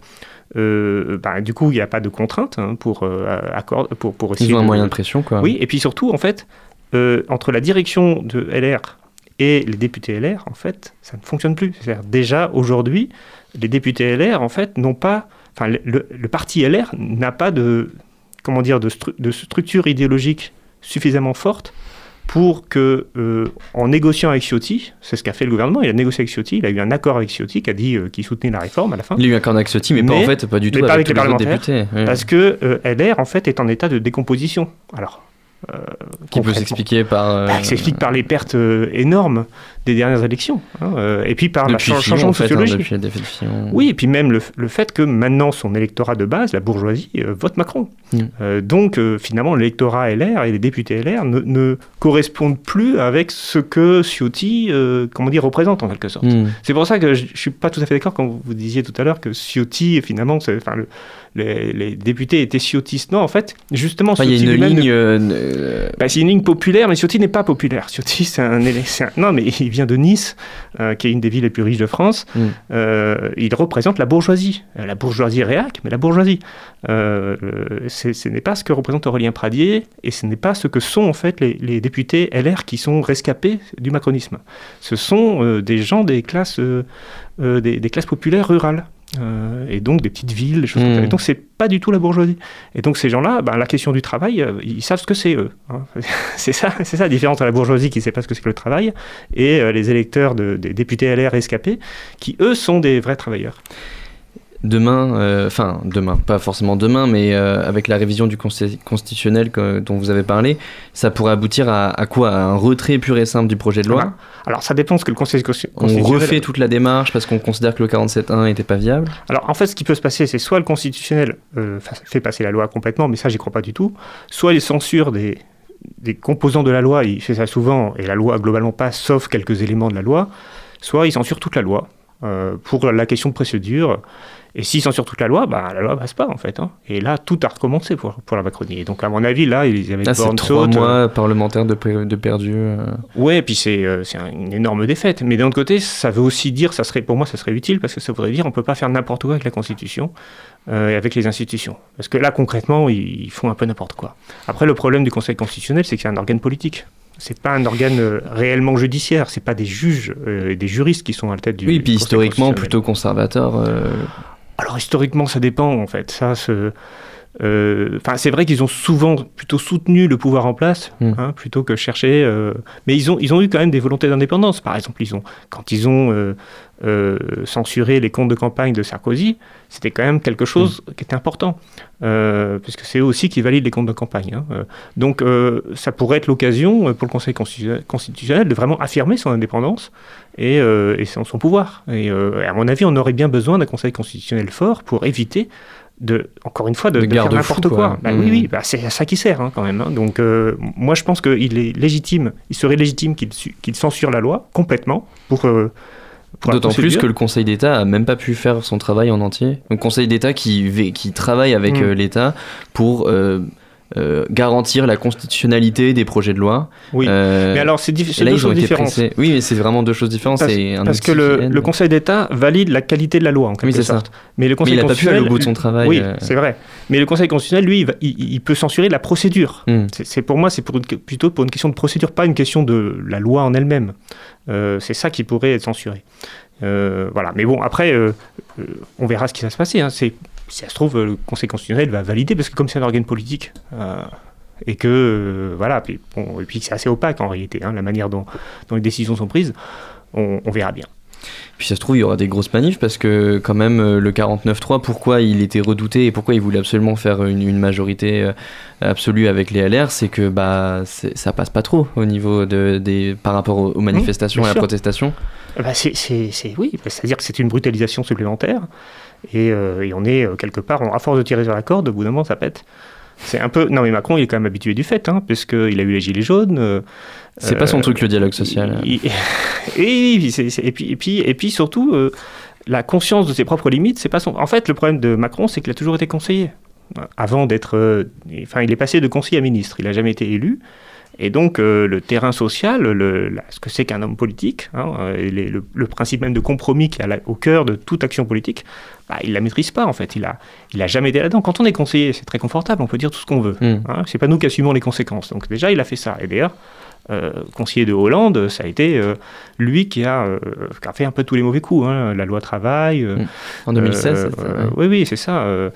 Speaker 6: euh, bah, du coup, il n'y a pas de contrainte hein, pour, euh, accord, pour, pour essayer
Speaker 3: Ils ont un moyen de pression, quoi.
Speaker 6: oui, et puis surtout, en fait, euh, entre la direction de LR et les députés LR, en fait, ça ne fonctionne plus. C'est-à-dire, déjà, aujourd'hui, les députés LR, en fait, n'ont pas... Enfin, le, le- le parti LR n'a pas de, comment dire, de, stru- de structure idéologique suffisamment forte pour que, euh, en négociant avec Ciotti, c'est ce qu'a fait le gouvernement, il a négocié avec Ciotti, il a eu un accord avec Ciotti qui a dit euh, qu'il soutenait la réforme à la fin.
Speaker 3: Il y a eu un accord avec Ciotti, mais, pas en fait, pas du tout avec,
Speaker 6: avec les parlementaires,
Speaker 3: députés. oui.
Speaker 6: Parce que euh, LR, en fait, est en état de décomposition. Alors, euh,
Speaker 3: Qui peut s'expliquer par. euh,
Speaker 6: bah, s'explique par les pertes euh, énormes des dernières élections, hein, euh, et puis par la
Speaker 3: depuis
Speaker 6: change-
Speaker 3: Fillon,
Speaker 6: changement
Speaker 3: en
Speaker 6: de
Speaker 3: hein,
Speaker 6: sociologie.
Speaker 3: depuis Fillon.
Speaker 6: Oui, et puis même le, le fait que maintenant son électorat de base, la bourgeoisie, vote Macron.
Speaker 3: Mm.
Speaker 6: Donc finalement l'électorat LR et les députés LR ne, ne correspondent plus avec ce que Ciotti, comment dire, représente en quelque sorte.
Speaker 3: Hmm.
Speaker 6: C'est pour ça que je, je suis pas tout à fait d'accord quand vous disiez tout à l'heure que Ciotti, finalement, c'est- enfin, le- les, les députés étaient ciotistes. Non, en fait, justement,
Speaker 3: Enfin, il y a
Speaker 6: Ciotti
Speaker 3: une
Speaker 6: lui-même ne-
Speaker 3: ligne. euh,
Speaker 6: bah, c'est une ligne populaire, mais Ciotti n'est pas populaire. Ciotti, c'est un, un- Non, mais il vient de Nice, euh, qui est une des villes les plus riches de France.
Speaker 3: Mm.
Speaker 6: Euh, il représente la bourgeoisie. Euh, La bourgeoisie réac, mais la bourgeoisie. Ce n'est pas ce que représente Aurélien Pradier, et ce n'est pas ce que sont en fait les, les députés LR qui sont rescapés du macronisme. Ce sont des gens des classes, des, des classes populaires rurales. Euh, et donc des petites villes, des choses comme ça.
Speaker 3: Mm.
Speaker 6: Et donc c'est pas du tout la bourgeoisie. Et donc ces gens-là, ben, la question du travail, euh, ils savent ce que c'est eux. hein. c'est ça, c'est ça la différence entre la bourgeoisie qui ne sait pas ce que c'est que le travail et euh, les électeurs de- des députés LR rescapés qui eux sont des vrais travailleurs.
Speaker 3: Demain, euh, enfin demain, pas forcément demain, mais euh, avec la révision du consti- constitutionnel que- dont vous avez parlé, ça pourrait aboutir à, à quoi? À un retrait pur et simple du projet de loi?
Speaker 6: Voilà. Alors ça dépend ce que le Conseil consti-
Speaker 3: On
Speaker 6: constitutionnel.
Speaker 3: refait toute la démarche parce qu'on considère que le 47.1 n'était pas viable?
Speaker 6: Alors en fait, ce qui peut se passer, c'est soit le constitutionnel euh, fa- fait passer la loi complètement, mais ça j'y crois pas du tout, soit il censure des, des composants de la loi, il fait ça souvent, et la loi globalement passe, sauf quelques éléments de la loi, soit il censure toute la loi. Euh, pour la question de procédure. Et s'ils censurent toute la loi, bah, la loi passe pas en fait. hein. Et là, tout a recommencé pour, pour la Macronie. Et donc, à mon avis, là, ils avaient
Speaker 3: Ah, trois
Speaker 6: saute, euh,
Speaker 3: mois parlementaires de, de perdu. euh.
Speaker 6: Ouais, et puis c'est euh, une énorme défaite. Mais d'un autre côté, ça veut aussi dire, ça serait, pour moi, ça serait utile parce que ça voudrait dire on peut pas faire n'importe quoi avec la Constitution euh, et avec les institutions. Parce que là, concrètement, ils, ils font un peu n'importe quoi. Après, le problème du Conseil constitutionnel, c'est que c'est un organe politique. C'est pas un organe euh, réellement judiciaire. C'est pas des juges euh, et des juristes qui sont à la tête du.
Speaker 3: Oui, puis
Speaker 6: Conseil
Speaker 3: historiquement plutôt conservateur. euh,
Speaker 6: Alors historiquement, ça dépend en fait. Ça, enfin, c'est vrai qu'ils ont souvent plutôt soutenu le pouvoir en place,
Speaker 3: Mm.
Speaker 6: hein, plutôt que chercher. euh, mais ils ont, ils ont eu quand même des volontés d'indépendance. Par exemple, ils ont, quand ils ont euh, euh, censuré les comptes de campagne de Sarkozy, c'était quand même quelque chose qui était important, euh, puisque c'est eux aussi qui valident les comptes de campagne. hein. Euh, Donc, euh, ça pourrait être l'occasion euh, pour le Conseil constitu- constitutionnel de vraiment affirmer son indépendance et, euh, et son, son pouvoir. Et euh, à mon avis, on aurait bien besoin d'un Conseil constitutionnel fort pour éviter de, encore une fois, de,
Speaker 3: De
Speaker 6: de faire n'importe quoi.
Speaker 3: quoi.
Speaker 6: Bah. Oui, oui, bah, c'est à ça qu'il sert hein, quand même. hein. Donc, euh, moi, je pense qu'il est légitime, il serait légitime qu'il su- qu'il censure la loi complètement pour. euh, pour
Speaker 3: D'autant plus que le Conseil d'État a même pas pu faire son travail en entier. Le Conseil d'État qui, qui travaille avec
Speaker 6: Mm.
Speaker 3: euh, l'État pour euh, garantir la constitutionnalité des projets de loi.
Speaker 6: Oui.
Speaker 3: Euh,
Speaker 6: Mais alors, c'est diff- deux choses différentes.
Speaker 3: Oui, mais c'est vraiment deux choses différentes.
Speaker 6: Parce,
Speaker 3: un
Speaker 6: que le, Conseil d'État valide la qualité de la loi, en quelque
Speaker 3: ça.
Speaker 6: sorte. Mais le
Speaker 3: Mais
Speaker 6: Conseil
Speaker 3: il a pas pu aller au bout de son travail.
Speaker 6: Oui,
Speaker 3: euh.
Speaker 6: c'est vrai. Mais le Conseil constitutionnel, lui, il, va- il- il peut censurer la procédure.
Speaker 3: Mm.
Speaker 6: C'est- pour moi, c'est plutôt pour une question de procédure, pas une question de la loi en elle-même. C'est ça qui pourrait être censuré. Voilà. Mais bon, après, on verra ce qui va se passer. hein. C'est, si ça se trouve, le Conseil constitutionnel va valider parce que comme c'est un organe politique. euh, et que euh, voilà, puis, bon, et puis c'est assez opaque en réalité, hein, la manière dont, dont les décisions sont prises, on, on verra bien.
Speaker 3: Puis ça se trouve, il y aura des grosses manifs parce que quand même euh, le 49-3, pourquoi il était redouté et pourquoi il voulait absolument faire une, une majorité absolue avec les LR, c'est que bah ça passe pas trop au niveau de, des par rapport aux, manifestations et à la protestation.
Speaker 6: Bah, c'est- oui, bah, c'est-à-dire que c'est une brutalisation supplémentaire. Et, euh, et on est euh, quelque part, on- à force de tirer sur la corde, au bout d'un moment, ça pète. C'est un peu. Non, mais Macron, il est quand même habitué du fait, hein, puisqu'il a eu les Gilets jaunes. euh,
Speaker 3: C'est pas son truc le dialogue social.
Speaker 6: et, puis, c'est- c'est- et, puis, et, puis, et puis surtout, euh, la conscience de ses propres limites, c'est pas son. En fait, le problème de Macron, c'est qu'il a toujours été conseiller. Avant d'être. Enfin, il est passé de conseiller à ministre. Il n'a jamais été élu. Et donc, euh, le terrain social, le, ce que c'est qu'un homme politique, hein, euh, et les- le, le principe même de compromis qui est au cœur de toute action politique, bah, il ne la maîtrise pas, en fait. Il n'a il a jamais été là-dedans. Quand on est conseiller, c'est très confortable, on peut dire tout ce qu'on veut.
Speaker 3: Mm.
Speaker 6: Hein, c'est pas nous qui assumons les conséquences. Donc, déjà, il a fait ça. Et d'ailleurs, euh, conseiller de Hollande, ça a été euh, lui qui a, euh, qui a fait un peu tous les mauvais coups. hein. La loi travail. euh,
Speaker 3: Mm. En 2016,
Speaker 6: euh,
Speaker 3: c'est ça, ouais.
Speaker 6: Oui, oui, c'est ça. euh,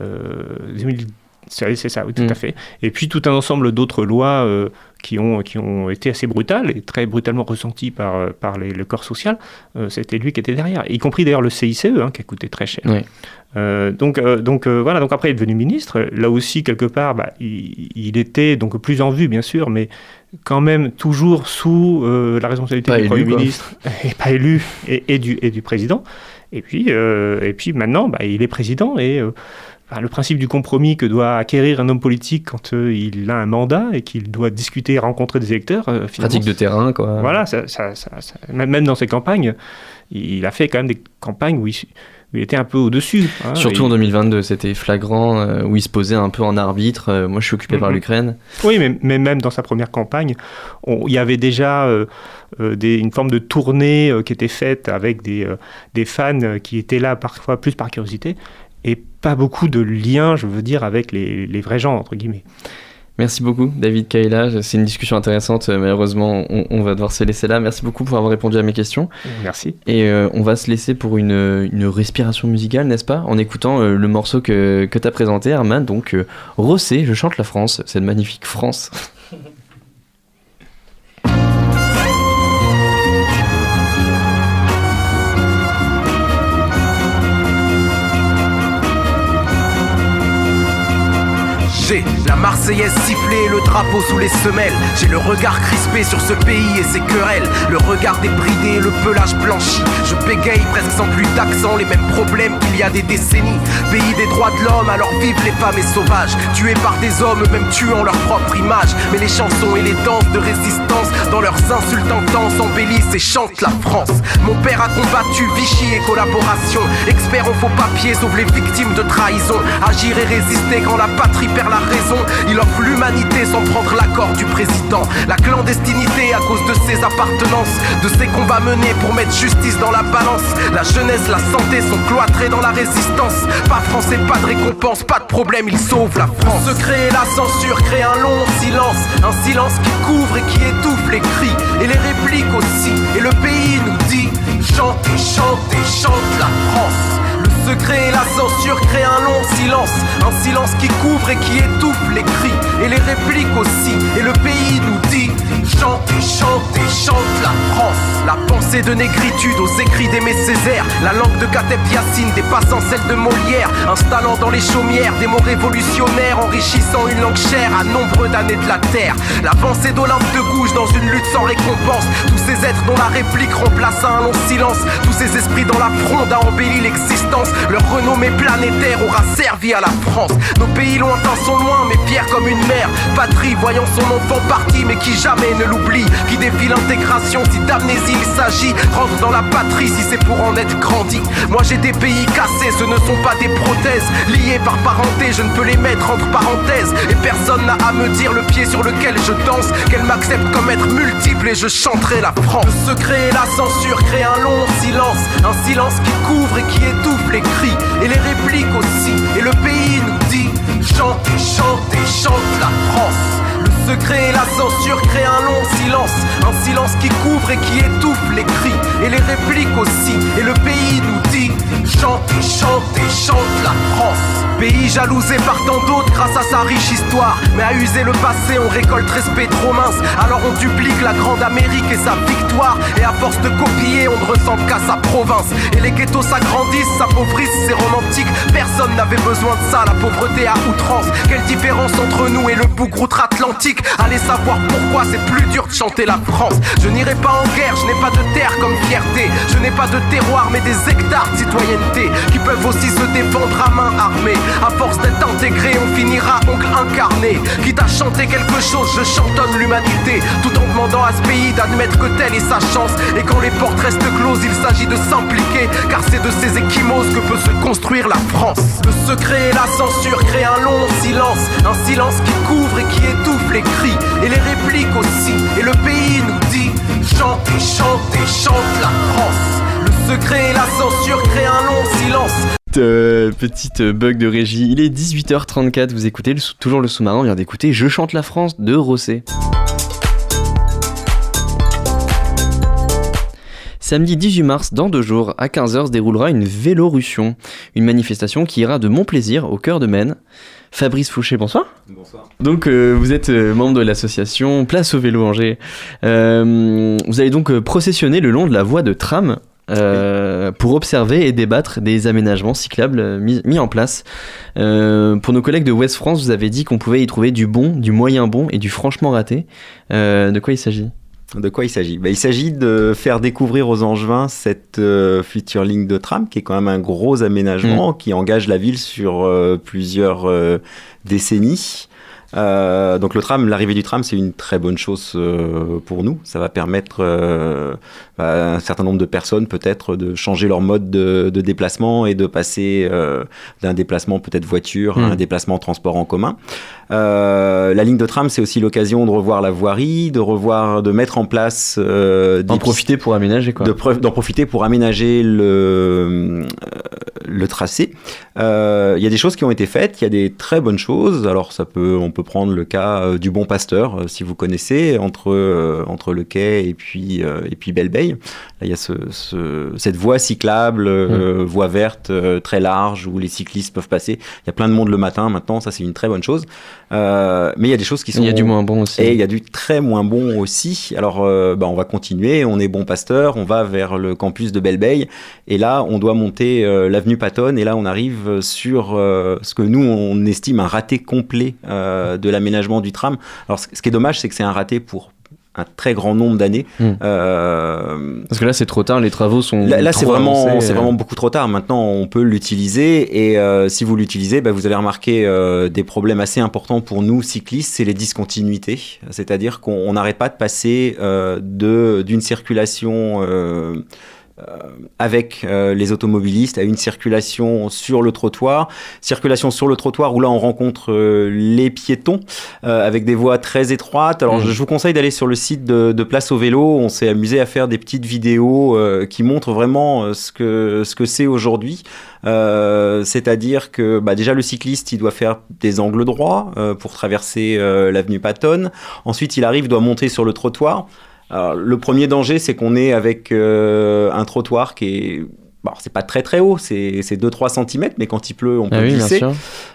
Speaker 6: euh, 2000 c'est ça, oui, tout
Speaker 3: Mm.
Speaker 6: à fait. Et puis tout un ensemble d'autres lois euh, qui, ont, qui ont été assez brutales et très brutalement ressenties par, euh, par les- le corps social. Euh, C'était lui qui était derrière, y compris d'ailleurs le CICE, hein, qui a coûté très cher.
Speaker 3: Oui.
Speaker 6: Euh, donc, donc voilà, donc après il est devenu ministre. Là aussi, quelque part, bah, il, il était donc plus en vue, bien sûr, mais quand même toujours sous la responsabilité
Speaker 3: Pas
Speaker 6: du
Speaker 3: élu,
Speaker 6: Premier
Speaker 3: quoi.
Speaker 6: ministre, et pas élu, et, et du, et du président. Et puis, et puis maintenant, bah, il est président et le principe du compromis que doit acquérir un homme politique quand euh, il a un mandat et qu'il doit discuter, rencontrer des électeurs, euh,
Speaker 3: Pratique de terrain, quoi.
Speaker 6: voilà, ça, ça- ça- ça- même dans ses campagnes, il a fait quand même des campagnes où il, où il était un peu au-dessus. hein,
Speaker 3: Surtout
Speaker 6: et-
Speaker 3: en 2022, c'était flagrant, euh, où il se posait un peu en arbitre. moi, je suis occupé par
Speaker 6: Mhm.
Speaker 3: l'Ukraine.
Speaker 6: Oui, mais, mais même dans sa première campagne, on- il y avait déjà des- une forme de tournée qui était faite avec des, des fans qui étaient là parfois plus par curiosité et pas beaucoup de liens, je veux dire, avec les, les vrais gens, entre guillemets.
Speaker 3: Merci beaucoup, David Kaila. C'est une discussion intéressante. euh, Malheureusement, on, on va devoir se laisser là. Merci beaucoup pour avoir répondu à mes questions.
Speaker 6: Merci.
Speaker 3: Et euh, on va se laisser pour une, une respiration musicale, n'est-ce pas? En écoutant euh, le morceau que, que tu as présenté, Herman. Donc, euh, Rossé, je chante la France, cette magnifique France.
Speaker 5: la Marseillaise sifflée, le drapeau sous les semelles. J'ai le regard crispé sur ce pays et ses querelles. Le regard débridé, le pelage blanchi. Je bégaye presque sans plus d'accent, les mêmes problèmes qu'il y a des décennies. Pays des droits de l'homme, alors vivent les femmes et sauvages. Tués par des hommes, même tuant leur propre image. Mais les chansons et les danses de résistance, dans leurs insultes intenses, embellissent et chantent la France. Mon père a combattu Vichy et collaboration. Expert en faux papiers, sauve les victimes de trahison. Agir et résister quand la patrie perd la raison. Il offre l'humanité sans prendre l'accord du président. La clandestinité à cause de ses appartenances, de ses combats menés pour mettre justice dans la balance. La jeunesse, la santé sont cloîtrés dans la résistance. Pas français, pas de récompense, pas de problème, ils sauvent la France. Se créer la censure, crée un long silence. Un silence qui couvre et qui étouffe les cris. Et les répliques aussi. Et le pays nous dit chantez, chantez, chante la France. Secret et la censure créent un long silence. Un silence qui couvre et qui étouffe les cris. Et les répliques aussi. Et le pays nous dit chantez, chantez, chante la France. La pensée de négritude aux écrits d'Aimé Césaire. La langue de Yassine dépassant celle de Molière. Installant dans les chaumières des mots révolutionnaires. Enrichissant une langue chère à nombreux d'années de la terre. La pensée d'Olympe de Gouges dans une lutte sans récompense. Tous ces êtres dont la réplique remplace un long silence. Tous ces esprits dans la fronde a embelli l'existence. Leur renommée planétaire aura servi à la France. Nos pays lointains sont loin, mais fiers comme une mère. Patrie voyant son enfant parti, mais qui jamais ne l'oublie. Qui défie l'intégration si d'amnésie il s'agit. Rentre dans la patrie si c'est pour en être grandi. Moi j'ai des pays cassés, ce ne sont pas des prothèses. Liés par parenté, je ne peux les mettre entre parenthèses. Et personne n'a à me dire le pied sur lequel je danse. Qu'elle m'accepte comme être multiple et je chanterai la France. Le secret et la censure créent un long silence. Un silence qui couvre et qui étouffe les Et les répliques aussi. Et le pays nous dit chantez, chantez, chante la France. Le secret et la censure créent un long silence. Un silence qui couvre et qui étouffe les cris. Et les répliques aussi. Et le pays nous dit chantez, chantez, chante la France. Pays jalousé par tant d'autres grâce à sa riche histoire. Mais à user le passé, on récolte respect trop mince. Alors on duplique la grande Amérique et sa victoire. Et à force de copier, on ne ressemble qu'à sa province. Et les ghettos s'agrandissent, s'appauvrissent, c'est romantique. Personne n'avait besoin de ça, la pauvreté à outrance. Quelle différence entre nous et le bougre outre-Atlantique Allez savoir pourquoi c'est plus dur de chanter la France. Je n'irai pas en guerre, je n'ai pas de terre comme fierté. Je n'ai pas de terroir, mais des hectares de citoyenneté qui peuvent aussi se défendre à main armée. À force d'être intégré, on finira oncle incarné. Quitte à chanter quelque chose, je chantonne l'humanité. Tout en demandant à ce pays d'admettre que telle est sa chance. Et quand les portes restent closes, il s'agit de s'impliquer. Car c'est de ces échymoses que peut se construire la France. Le secret et la censure créent un long silence. Un silence qui couvre et qui étouffe les cris. Et les répliques aussi. Et le pays nous dit chantez, chantez, chante la France. Le secret et la censure créent un long silence.
Speaker 3: Euh, petite bug de régie. Il est 18h34, vous écoutez le toujours le sous-marin, on vient d'écouter Je chante la France de Rosset. Samedi 18 mars, dans deux jours, à 15h, se déroulera une Vélorussion, une manifestation qui ira de Montplaisir au cœur de Maine. Fabrice Fouché, bonsoir.
Speaker 7: Bonsoir.
Speaker 3: Donc euh, vous êtes euh, membre de l'association Place au vélo Angers. Euh, vous allez donc processionner le long de la voie de tram euh, pour observer et débattre des aménagements cyclables euh, mis, mis en place. Euh, pour nos collègues de West France, vous avez dit qu'on pouvait y trouver du bon, du moyen bon et du franchement raté. De quoi il s'agit?
Speaker 7: De quoi il s'agit? Bah, Il s'agit de faire découvrir aux Angevins cette euh, future ligne de tram qui est quand même un gros aménagement qui engage la ville sur euh, plusieurs euh, décennies. Euh, donc le tram, l'arrivée du tram, c'est une très bonne chose euh, pour nous. Ça va permettre euh, bah, à un certain nombre de personnes peut-être de changer leur mode de, de déplacement et de passer d'un déplacement peut-être voiture à un déplacement transport en commun. La ligne de tram, c'est aussi l'occasion de revoir la voirie, de revoir, de mettre en place des
Speaker 3: D'en profiter pour aménager quoi.
Speaker 7: de d'en profiter pour aménager le, le tracé. Euh, Il y a des choses qui ont été faites, il y a des très bonnes choses. Alors ça peut, on peut prendre le cas euh, du Bon Pasteur, euh, si vous connaissez, entre euh, entre le quai et puis euh, et puis Belle-Beille. Là, il y a ce, ce- cette voie cyclable, euh, voie verte très large où les cyclistes peuvent passer. Il y a plein de monde le matin maintenant, ça c'est une très bonne chose. Mais il y a des choses qui sont
Speaker 3: Il y a du moins bon aussi.
Speaker 7: et il y a du très moins bon aussi. Alors, bah, on va continuer. On est bon pasteur. On va vers le campus de Belle-Beille. Et là, on doit monter l'avenue Patton, et là on arrive sur euh, ce que nous on estime un raté complet euh, de l'aménagement du tram. Alors ce ce qui est dommage, c'est que c'est un raté pour un très grand nombre d'années.
Speaker 3: Hmm.
Speaker 7: Euh,
Speaker 3: Parce que là, c'est trop tard, les travaux sont.
Speaker 7: Là, là, c'est vraiment, c'est
Speaker 3: euh.
Speaker 7: vraiment beaucoup trop tard. Maintenant, on peut l'utiliser et euh, si vous l'utilisez, bah, vous allez remarquer euh, des problèmes assez importants pour nous cyclistes, c'est les discontinuités. C'est-à-dire qu'on on n'arrête pas de passer euh, de d'une circulation. Euh, avec euh, les automobilistes à une circulation sur le trottoir. Circulation sur le trottoir où là on rencontre euh, les piétons avec des voies très étroites. Alors
Speaker 3: Mhm.
Speaker 7: je, vous conseille d'aller sur le site de, de Place au Vélo. On s'est amusé à faire des petites vidéos qui montrent vraiment ce que ce que c'est aujourd'hui. Euh, C'est-à-dire que bah, déjà le cycliste il doit faire des angles droits euh, pour traverser euh, l'avenue Patton. Ensuite il arrive doit monter sur le trottoir. Alors, le premier danger, c'est qu'on est avec euh, un trottoir qui est. Bon, c'est pas très très haut, c'est c'est 2-3 cm, mais quand il pleut, on peut
Speaker 3: Ah oui, bien
Speaker 7: glisser.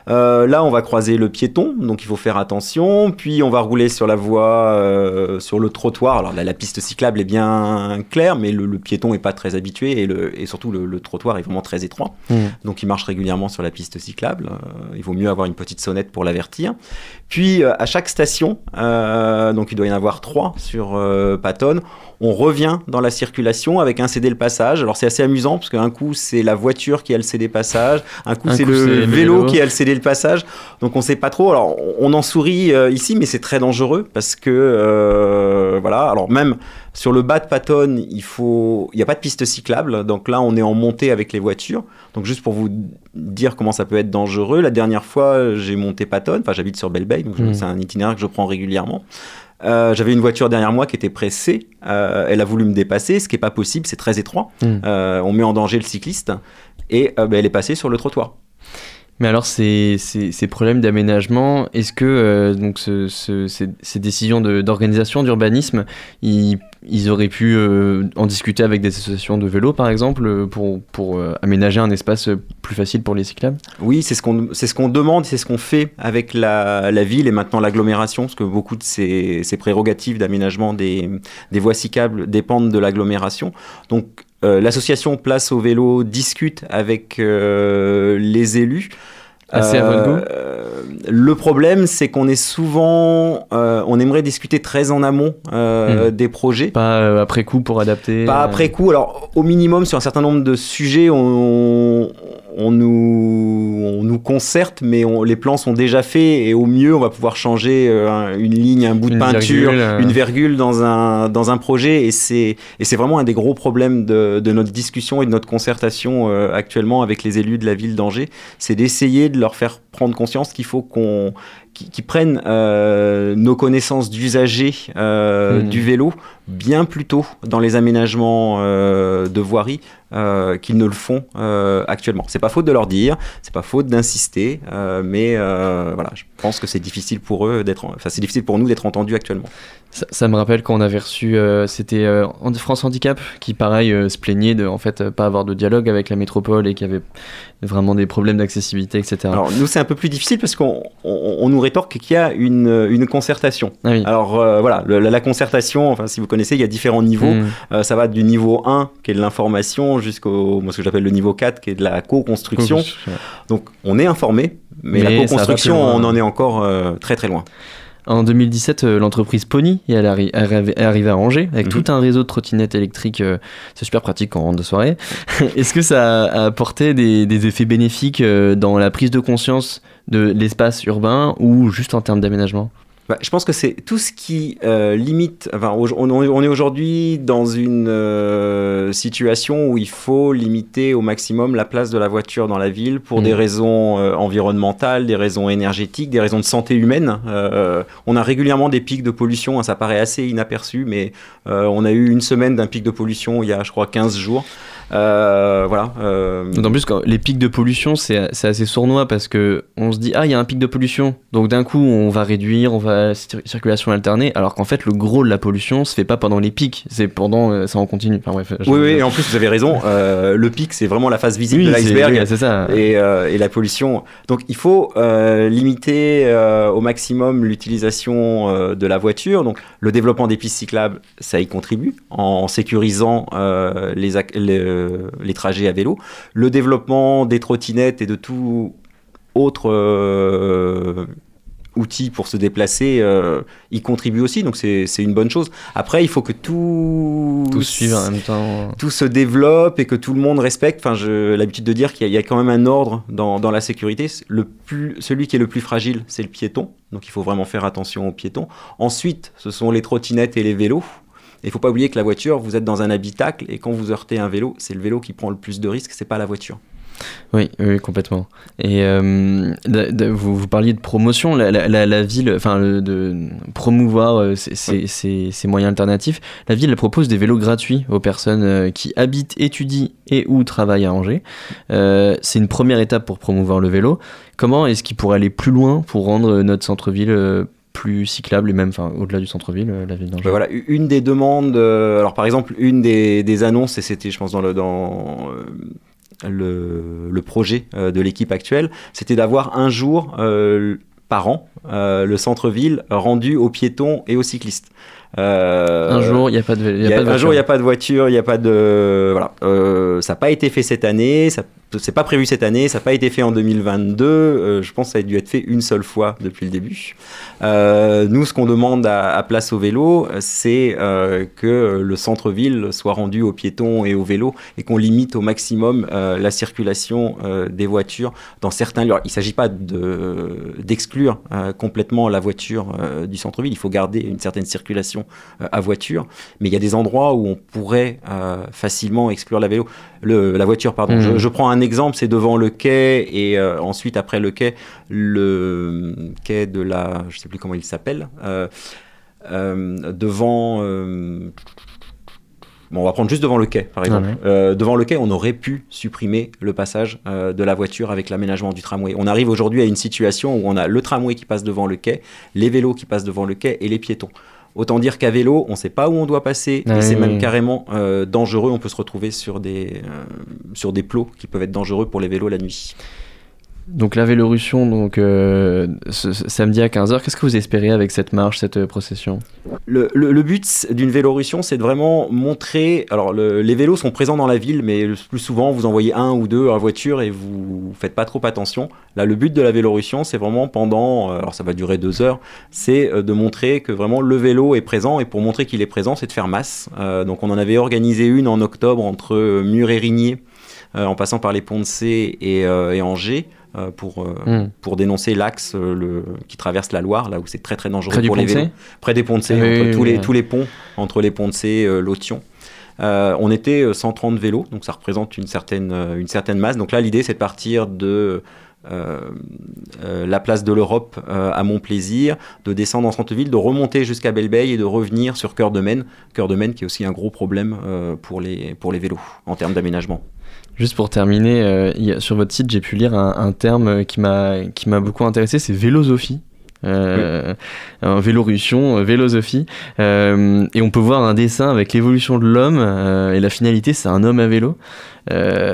Speaker 7: Euh, là, on va croiser le piéton, donc il faut faire attention. Puis, on va rouler sur la voie, euh, sur le trottoir. Alors là, la piste cyclable est bien claire, mais le, le piéton est pas très habitué et, le, et surtout le, le trottoir est vraiment très étroit.
Speaker 3: Mm.
Speaker 7: Donc, il marche régulièrement sur la piste cyclable. Euh, il vaut mieux avoir une petite sonnette pour l'avertir. Puis, à chaque station, donc il doit y en avoir trois sur Patton, on revient dans la circulation avec un cédé le passage. Alors, c'est assez amusant parce qu'un coup, c'est la voiture qui a le cédé passage, un coup, c'est
Speaker 3: coup,
Speaker 7: le
Speaker 3: c'est le
Speaker 7: vélo,
Speaker 3: vélo.
Speaker 7: qui a le cédé le passage. Donc, on sait pas trop. Alors, on en sourit euh, ici, mais c'est très dangereux parce que, euh, voilà. Alors, même sur le bas de Patton, il faut, il n'y a pas de piste cyclable. Donc là, on est en montée avec les voitures. Donc juste pour vous dire comment ça peut être dangereux, la dernière fois, j'ai monté Patton. Enfin, j'habite sur Belle donc je-
Speaker 3: Mm.
Speaker 7: c'est un itinéraire que je prends régulièrement. Euh, J'avais une voiture derrière moi qui était pressée. Euh, elle a voulu me dépasser, ce qui n'est pas possible. C'est très étroit.
Speaker 3: Mm.
Speaker 7: Euh, on met en danger le cycliste et euh, ben, elle est passée sur le trottoir.
Speaker 3: Mais alors, ces, ces, problèmes d'aménagement, est-ce que euh, donc ce- ce- ces, ces décisions d'organisation, d'urbanisme, ils, auraient pu euh, en discuter avec des associations de vélo, par exemple, pour, pour euh, aménager un espace plus facile pour les cyclables?
Speaker 7: Oui, c'est ce qu'on ce qu'on demande, c'est ce qu'on fait avec la, la ville et maintenant l'agglomération, parce que beaucoup de ces, prérogatives d'aménagement des, des voies cyclables dépendent de l'agglomération. Donc l'association Place au vélo discute avec euh, les élus.
Speaker 3: Assez à votre goût
Speaker 7: Euh, Le problème, c'est qu'on est souvent, euh, on aimerait discuter très en amont euh, des projets.
Speaker 3: Pas euh, après coup pour adapter
Speaker 7: Pas
Speaker 3: euh,
Speaker 7: après coup. Alors, au minimum, sur un certain nombre de sujets, on, on, nous, on nous concerte, mais on- les plans sont déjà faits et au mieux, on va pouvoir changer euh, un- une ligne, un bout de
Speaker 3: Une
Speaker 7: peinture,
Speaker 3: virgule, euh.
Speaker 7: une virgule dans un, dans un projet. Et c'est vraiment un des gros problèmes de, de notre discussion et de notre concertation euh, actuellement avec les élus de la ville d'Angers. C'est d'essayer de leur faire prendre conscience qu'il faut qu'on qui, qui prennent euh, nos connaissances d'usagers euh,
Speaker 3: Hmm.
Speaker 7: du vélo bien plus tôt dans les aménagements euh, de voirie euh, qu'ils ne le font euh, actuellement. C'est pas faute de leur dire, c'est pas faute d'insister, euh, mais euh, voilà, je pense que c'est difficile pour eux d'être, enfin c'est difficile pour nous d'être entendus actuellement.
Speaker 3: Ça, ça me rappelle quand on avait reçu, euh, c'était euh, France Handicap qui, pareil, euh, se plaignait de en fait euh, pas avoir de dialogue avec la métropole et qui avait vraiment des problèmes d'accessibilité, etc.
Speaker 7: Alors nous c'est un peu plus difficile parce qu'on on, on nous rétorque qu'il y a une, une concertation.
Speaker 3: Ah oui.
Speaker 7: Alors voilà, le- la, la concertation, enfin si vous connaissez, il y a différents niveaux.
Speaker 3: Mm.
Speaker 7: Euh, ça va du niveau 1 qui est de l'information jusqu'au moi, ce que j'appelle le niveau 4 qui est de la co-construction. Donc on est informé, mais,
Speaker 3: Mais
Speaker 7: la co-construction on en est encore très très loin.
Speaker 3: En 2017, euh, l'entreprise Pony arri- arri- est arrivée à Angers avec
Speaker 7: Mhm.
Speaker 3: tout un réseau de trottinettes électriques. euh, c'est super pratique quand on rentre de soirée. Est-ce que ça a apporté des, des effets bénéfiques euh, dans la prise de conscience de l'espace urbain ou juste en termes d'aménagement?
Speaker 7: Bah, je pense que c'est tout ce qui euh, limite. Enfin, on, on est aujourd'hui dans une euh, situation où il faut limiter au maximum la place de la voiture dans la ville pour
Speaker 3: Mm.
Speaker 7: des raisons euh, environnementales, des raisons énergétiques, des raisons de santé humaine. Euh, on a régulièrement des pics de pollution. hein, ça paraît assez inaperçu, mais euh, on a eu une semaine d'un pic de pollution il y a, je crois, 15 jours. Euh, voilà. euh,
Speaker 3: D'autant plus que les pics de pollution, c'est assez sournois parce que on se dit ah il y a un pic de pollution, donc d'un coup on va réduire, on va cir- circulation alternée, alors qu'en fait le gros de la pollution se fait pas pendant les pics, c'est pendant euh, ça en continue. Enfin bref.
Speaker 7: Oui, oui, et en plus, vous avez raison. euh, le pic, c'est vraiment la face visible
Speaker 3: Oui,
Speaker 7: de l'iceberg.
Speaker 3: oui, c'est ça.
Speaker 7: et, euh, et la pollution. Donc il faut limiter au maximum l'utilisation de la voiture. Donc le développement des pistes cyclables, ça y contribue en sécurisant les- le- les trajets à vélo. Le développement des trottinettes et de tout autre euh, outil pour se déplacer euh, y contribue aussi, donc c'est une bonne chose. Après, il faut que tout,
Speaker 3: Tout suivre en même temps.
Speaker 7: tout se développe et que tout le monde respecte. Enfin, j'ai l'habitude de dire qu'il y, y a quand même un ordre dans, dans la sécurité. Le plus, celui qui est le plus fragile, c'est le piéton. Donc, il faut vraiment faire attention aux piétons. Ensuite, ce sont les trottinettes et les vélos. Il faut pas oublier que la voiture, vous êtes dans un habitacle et quand vous heurtez un vélo, c'est le vélo qui prend le plus de risques, c'est pas la voiture.
Speaker 3: Oui, oui, complètement. Et euh, de- de- vous, vous parliez de promotion, la, la- la- la ville, enfin, le- de promouvoir euh, ces, moyens alternatifs. La ville elle propose des vélos gratuits aux personnes euh, qui habitent, étudient et ou travaillent à Angers. C'est une première étape pour promouvoir le vélo. Comment est-ce qu'il pourrait aller plus loin pour rendre notre centre-ville plus cyclable et même, enfin, au-delà du centre-ville, euh, la ville d'Angers
Speaker 7: voilà, une des demandes, euh, alors par exemple, une des, annonces, et c'était, je pense, dans le, dans, euh, le, projet de l'équipe actuelle, c'était d'avoir un jour par an le centre-ville rendu aux piétons et aux cyclistes. Euh,
Speaker 3: Un jour, il n'y a pas de, y a
Speaker 7: il y a-
Speaker 3: pas de
Speaker 7: un jour, il n'y a
Speaker 3: voiture.
Speaker 7: pas de voiture, il n'y a pas de. Voilà. Euh, ça n'a pas été fait cette année, ça c'est pas prévu cette année, ça n'a pas été fait en 2022. euh, je pense que ça a dû être fait une seule fois depuis le début. Euh, nous, ce qu'on demande à, à Place au vélo, c'est euh, que le centre-ville soit rendu aux piétons et aux vélos et qu'on limite au maximum la circulation des voitures dans certains lieux. Alors, il ne s'agit pas de- d'exclure complètement la voiture du centre-ville, il faut garder une certaine circulation euh, à voiture, mais il y a des endroits où on pourrait euh, facilement exclure la vélo, le, la voiture. Pardon.
Speaker 3: Mhm.
Speaker 7: Je, je prends un exemple, c'est devant le quai et euh, ensuite après le quai, le quai de la, je sais plus comment il s'appelle, devant. Bon, on va prendre juste devant le quai, par exemple. Euh, devant le quai, on aurait pu supprimer le passage euh, de la voiture avec l'aménagement du tramway. On arrive aujourd'hui à une situation où on a le tramway qui passe devant le quai, les vélos qui passent devant le quai et les piétons. Autant dire qu'à vélo, on ne sait pas où on doit passer
Speaker 3: Ah
Speaker 7: et c'est
Speaker 3: oui,
Speaker 7: même carrément euh, dangereux. On peut se retrouver sur des, euh, sur des plots qui peuvent être dangereux pour les vélos la nuit.
Speaker 3: Donc la Vélorussion, donc euh, samedi à 15h, qu'est-ce que vous espérez avec cette marche, cette euh, procession?
Speaker 7: Le, but d'une Vélorussion, c'est de vraiment montrer. Alors, le- les vélos sont présents dans la ville, mais le plus souvent, vous en voyez un ou deux en voiture et vous faites pas trop attention. Là, le but de la Vélorussion, c'est vraiment pendant. euh, Alors, ça va durer deux heures. C'est de montrer que vraiment le vélo est présent. Et pour montrer qu'il est présent, c'est de faire masse. Donc, on en avait organisé une en octobre entre Mur et Rigné, en passant par les ponts de C et, et Angers. Euh, pour, euh,
Speaker 3: Hmm.
Speaker 7: pour dénoncer l'axe euh, le- qui traverse la Loire, là où c'est très très dangereux
Speaker 3: Près
Speaker 7: pour les vélos près des ponts de C,
Speaker 3: Oui, oui,
Speaker 7: tous,
Speaker 3: oui,
Speaker 7: les,
Speaker 3: oui.
Speaker 7: tous les ponts, entre les ponts de C, Lotion. Euh, on était euh, 130 vélos, donc ça représente une certaine, une certaine masse. Donc là, l'idée, c'est de partir de euh, euh, la place de l'Europe à Montplaisir, de descendre en centre-ville, de remonter jusqu'à Belleveille et de revenir sur Cœur de Maine. Cœur de Maine qui est aussi un gros problème pour, les, pour les vélos en termes d'aménagement.
Speaker 3: Juste pour terminer, euh, sur votre site, j'ai pu lire un, un terme qui m'a qui m'a beaucoup intéressé, c'est vélosophie. Euh, un Vélorussion, euh, vélosophie. Euh, et on peut voir un dessin avec l'évolution de l'homme euh, et la finalité, c'est un homme à vélo.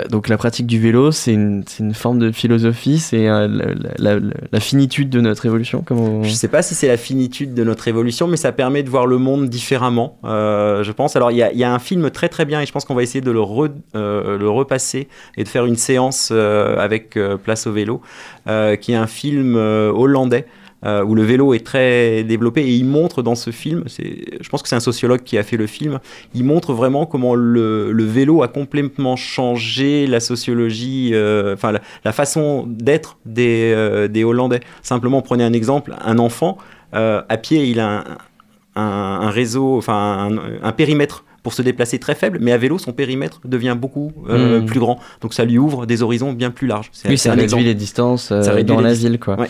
Speaker 3: Donc la pratique du vélo, c'est une, forme de philosophie, c'est la, finitude de notre évolution.
Speaker 7: Je ne sais pas si c'est la finitude de notre évolution, mais ça permet de voir le monde différemment, je pense. Alors, il y a, un film très très bien, et je pense qu'on va essayer de le, re- le repasser et de faire une séance avec Place au vélo, qui est un film hollandais. Euh, où le vélo est très développé et il montre dans ce film, je pense que c'est un sociologue qui a fait le film, il montre vraiment comment le, vélo a complètement changé la sociologie, euh, la, façon d'être des, euh, des Hollandais. Simplement, prenez un exemple, un enfant, à pied, il a un, réseau, enfin un périmètre pour se déplacer très faible, mais à vélo, son périmètre devient beaucoup euh,
Speaker 3: Mm.
Speaker 7: plus grand. Donc ça lui ouvre des horizons bien plus larges.
Speaker 3: Oui, ça réduit
Speaker 7: exemple.
Speaker 3: les distances euh,
Speaker 7: Ça réduit
Speaker 3: dans
Speaker 7: les
Speaker 3: la ville, quoi.
Speaker 7: Ouais.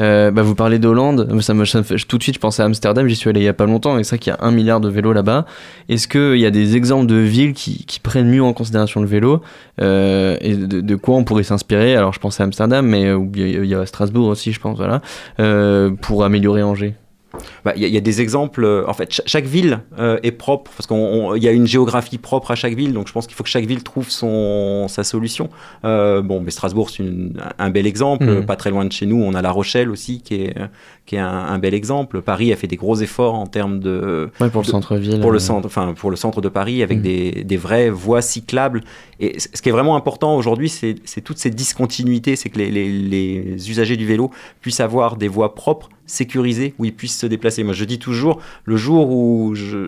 Speaker 3: Euh, bah, vous parlez d'Hollande, ça me, ça me fait- tout de suite je pensais à Amsterdam, j'y suis allé il y a pas longtemps, et c'est vrai qu'il y a un milliard de vélos là-bas. Est-ce qu'il y a des exemples de villes qui, qui prennent mieux en considération le vélo euh, et de, de quoi on pourrait s'inspirer? Alors je pense à Amsterdam, mais il y, a- il y a Strasbourg aussi, je pense, voilà, euh, pour améliorer Angers.
Speaker 7: Bah, Il y, a- il y a des exemples. euh, En fait, cha- chaque ville euh, est propre parce qu'il y a une géographie propre à chaque ville. Donc, je pense qu'il faut que chaque ville trouve son, sa solution. Euh, bon, mais Strasbourg, c'est un bel exemple.
Speaker 3: Mhm.
Speaker 7: Pas très loin de chez nous, on a La Rochelle aussi, qui est, qui est un, un bel exemple. Paris a fait des gros efforts en termes de,
Speaker 3: Ouais, pour le centre-ville.
Speaker 7: pour le centre, enfin pour le centre de Paris avec
Speaker 3: Mm.
Speaker 7: des, des vraies voies cyclables. Et ce qui est vraiment important aujourd'hui, c'est c'est toutes ces discontinuités, c'est que les, les- les usagers du vélo puissent avoir des voies propres, sécurisées, où ils puissent se déplacer. Moi, je dis toujours, le jour où je,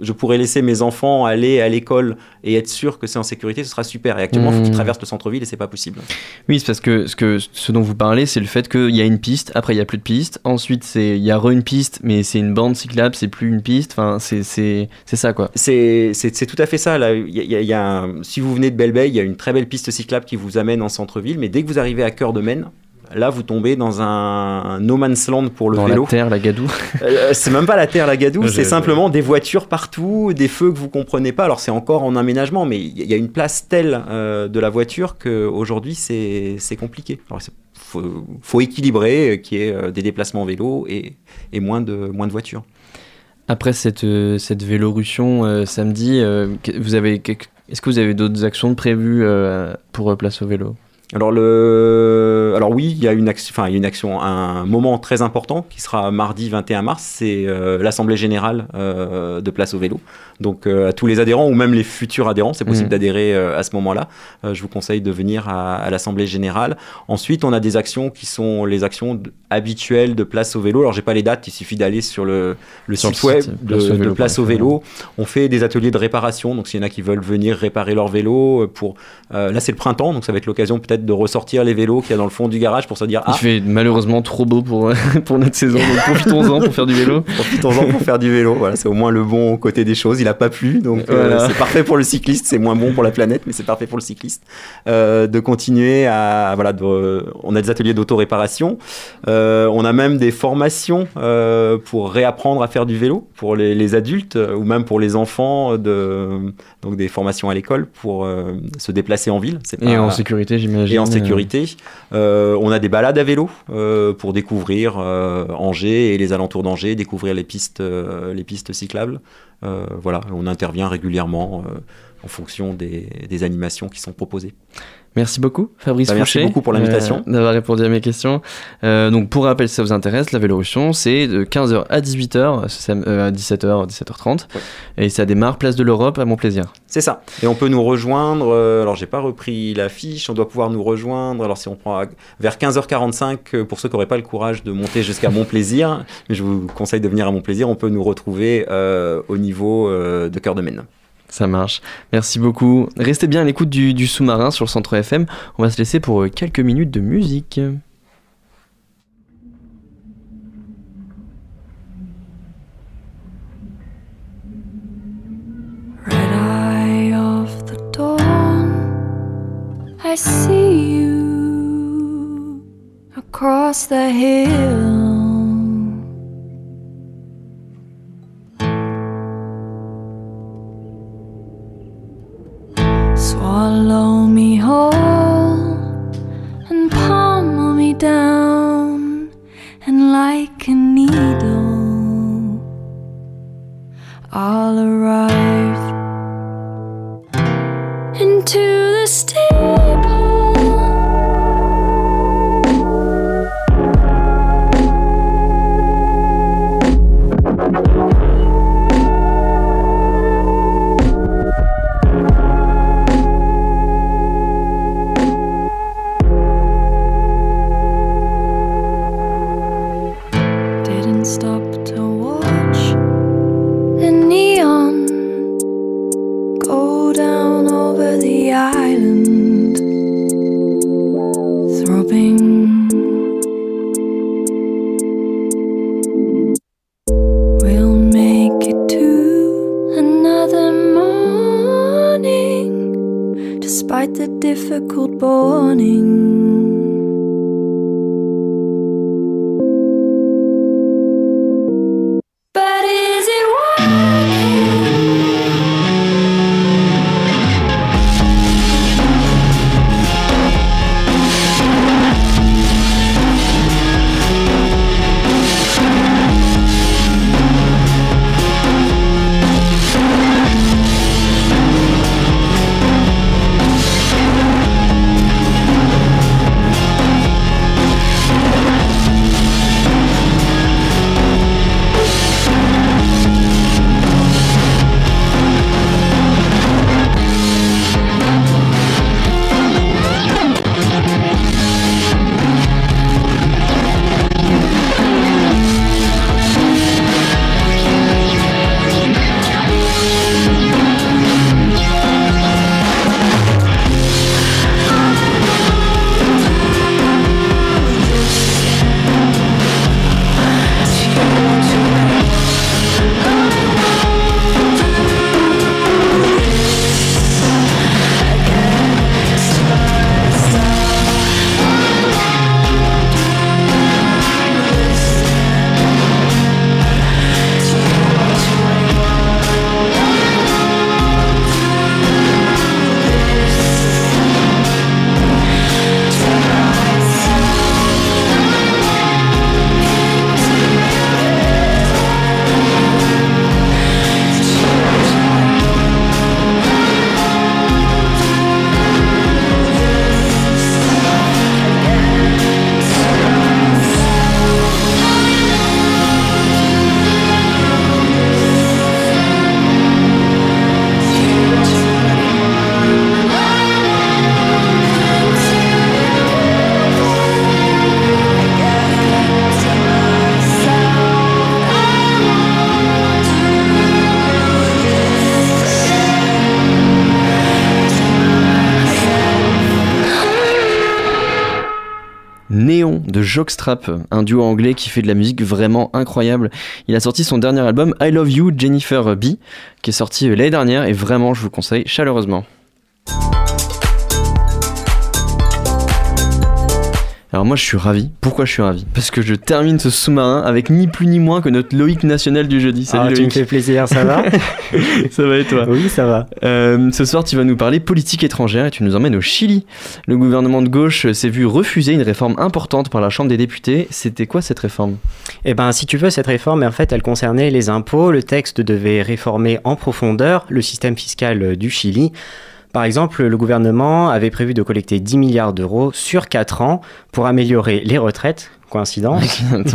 Speaker 7: je pourrai laisser mes enfants aller à l'école et être sûr que c'est en sécurité, ce sera super. Et actuellement, il faut qu'ils
Speaker 3: Mm.
Speaker 7: traversent le centre-ville et c'est pas possible.
Speaker 3: Oui, c'est parce que ce, que ce dont vous parlez, c'est le fait qu'il y a une piste, après il n'y a plus de piste, ensuite il y a re une piste, mais c'est une bande cyclable, c'est plus une piste, enfin c'est ça quoi.
Speaker 7: C'est tout à fait ça. Là. Y a- y a- il y a un- si vous venez de Belle-Bay, il y a une très belle piste cyclable qui vous amène en centre-ville, mais dès que vous arrivez à cœur de Maine, là vous tombez dans un, no man's land pour le
Speaker 3: Dans
Speaker 7: vélo.
Speaker 3: la terre, la gadoue.
Speaker 7: Euh, c'est même pas la terre, la gadoue, c'est simplement des voitures partout, des feux que vous comprenez pas. Alors c'est encore en aménagement, mais il y a une place telle euh, de la voiture qu'aujourd'hui c'est c'est compliqué. Alors faut, faut équilibrer, euh, qu'il y ait euh, des déplacements vélo et, et moins, de, moins de voitures.
Speaker 3: Après cette, euh, cette Vélorussion euh, samedi, euh, vous avez est-ce que vous avez d'autres actions prévues euh, pour euh, Place au Vélo?
Speaker 7: Alors, le... Alors oui, il y a une action, enfin, il y a une action, un moment très important qui sera mardi 21 mars, c'est euh, l'Assemblée Générale euh, de Place au Vélo. Donc euh, à tous les adhérents ou même les futurs adhérents, c'est possible
Speaker 3: Mhm.
Speaker 7: d'adhérer à ce moment-là. Je vous conseille de venir à, à l'Assemblée Générale. Ensuite, on a des actions qui sont les actions habituelles de Place au Vélo. Alors j'ai pas les dates, il suffit d'aller sur le, le
Speaker 3: Sur le
Speaker 7: site web de, de Place au Vélo. On fait des ateliers de réparation, donc s'il y en a qui veulent venir réparer leur vélo, pour là c'est le printemps, donc ça va être l'occasion peut-être de ressortir les vélos qu'il y a dans le fond du garage pour se dire ah
Speaker 3: Il fait malheureusement trop beau pour, pour notre saison, donc profitons-en pour faire du vélo.
Speaker 7: profitons-en pour faire du vélo. Voilà, c'est au moins le bon côté des choses. Il a pas plu, donc euh, c'est parfait pour le cycliste. C'est moins bon pour la planète, mais c'est parfait pour le cycliste. Euh, de continuer à voilà, de- on a des ateliers d'auto-réparation. Euh, on a même des formations euh, pour réapprendre à faire du vélo pour les, les adultes ou même pour les enfants. De, donc des formations à l'école pour se déplacer en ville.
Speaker 3: Et en sécurité, j'imagine.
Speaker 7: Et en sécurité. Euh, on a des balades à vélo euh, pour découvrir euh, Angers et les alentours d'Angers, découvrir les pistes, les pistes cyclables. Voilà, on intervient régulièrement en fonction des, des animations qui sont proposées.
Speaker 3: Merci beaucoup, Fabrice
Speaker 7: Bah, merci
Speaker 3: Fouché,
Speaker 7: beaucoup pour l'invitation.
Speaker 3: euh, d'avoir répondu à mes questions. Euh, donc, pour rappel, si ça vous intéresse, la Vélorussion, c'est de 15h à 18h, sam- euh, à 17h, 17h30. Et ça démarre place de l'Europe à Montplaisir.
Speaker 7: C'est ça. Et on peut nous rejoindre. euh, alors, j'ai pas repris la fiche. On doit pouvoir nous rejoindre. Alors, si on prend à- vers 15h45, euh, pour ceux qui n'auraient pas le courage de monter jusqu'à Montplaisir, mais je vous conseille de venir à Montplaisir, on peut nous retrouver au niveau de Cœur de Maine.
Speaker 3: Ça marche. Merci beaucoup. Restez bien à l'écoute du, sous-marin sur le centre FM. On va se laisser pour euh, quelques minutes de musique.
Speaker 8: Red eye of the dawn, I see you across the hill. Like a needle. I'll arrive
Speaker 3: Jockstrap, un duo anglais qui fait de la musique vraiment incroyable. Il a sorti son dernier album I Love You Jennifer B, qui est sorti l'année dernière et vraiment je vous conseille chaleureusement. Alors moi je suis ravi. Pourquoi je suis ravi? Parce que je termine ce sous-marin avec ni plus ni moins que notre Loïc national du jeudi. Salut
Speaker 9: Ah, tu me
Speaker 3: Loïc.
Speaker 9: fais plaisir, ça va?
Speaker 3: Ça va et toi?
Speaker 9: Oui, ça va.
Speaker 3: Euh, ce soir, tu vas nous parler politique étrangère et tu nous emmènes au Chili. Le gouvernement de gauche s'est vu refuser une réforme importante par la Chambre des députés. C'était quoi cette réforme?
Speaker 9: Eh ben, si tu veux, cette réforme, en fait, elle concernait les impôts. Le texte devait réformer en profondeur le système fiscal du Chili. Par exemple, le gouvernement avait prévu de collecter 10 milliards d'euros sur 4 ans pour améliorer les retraites, coïncidence,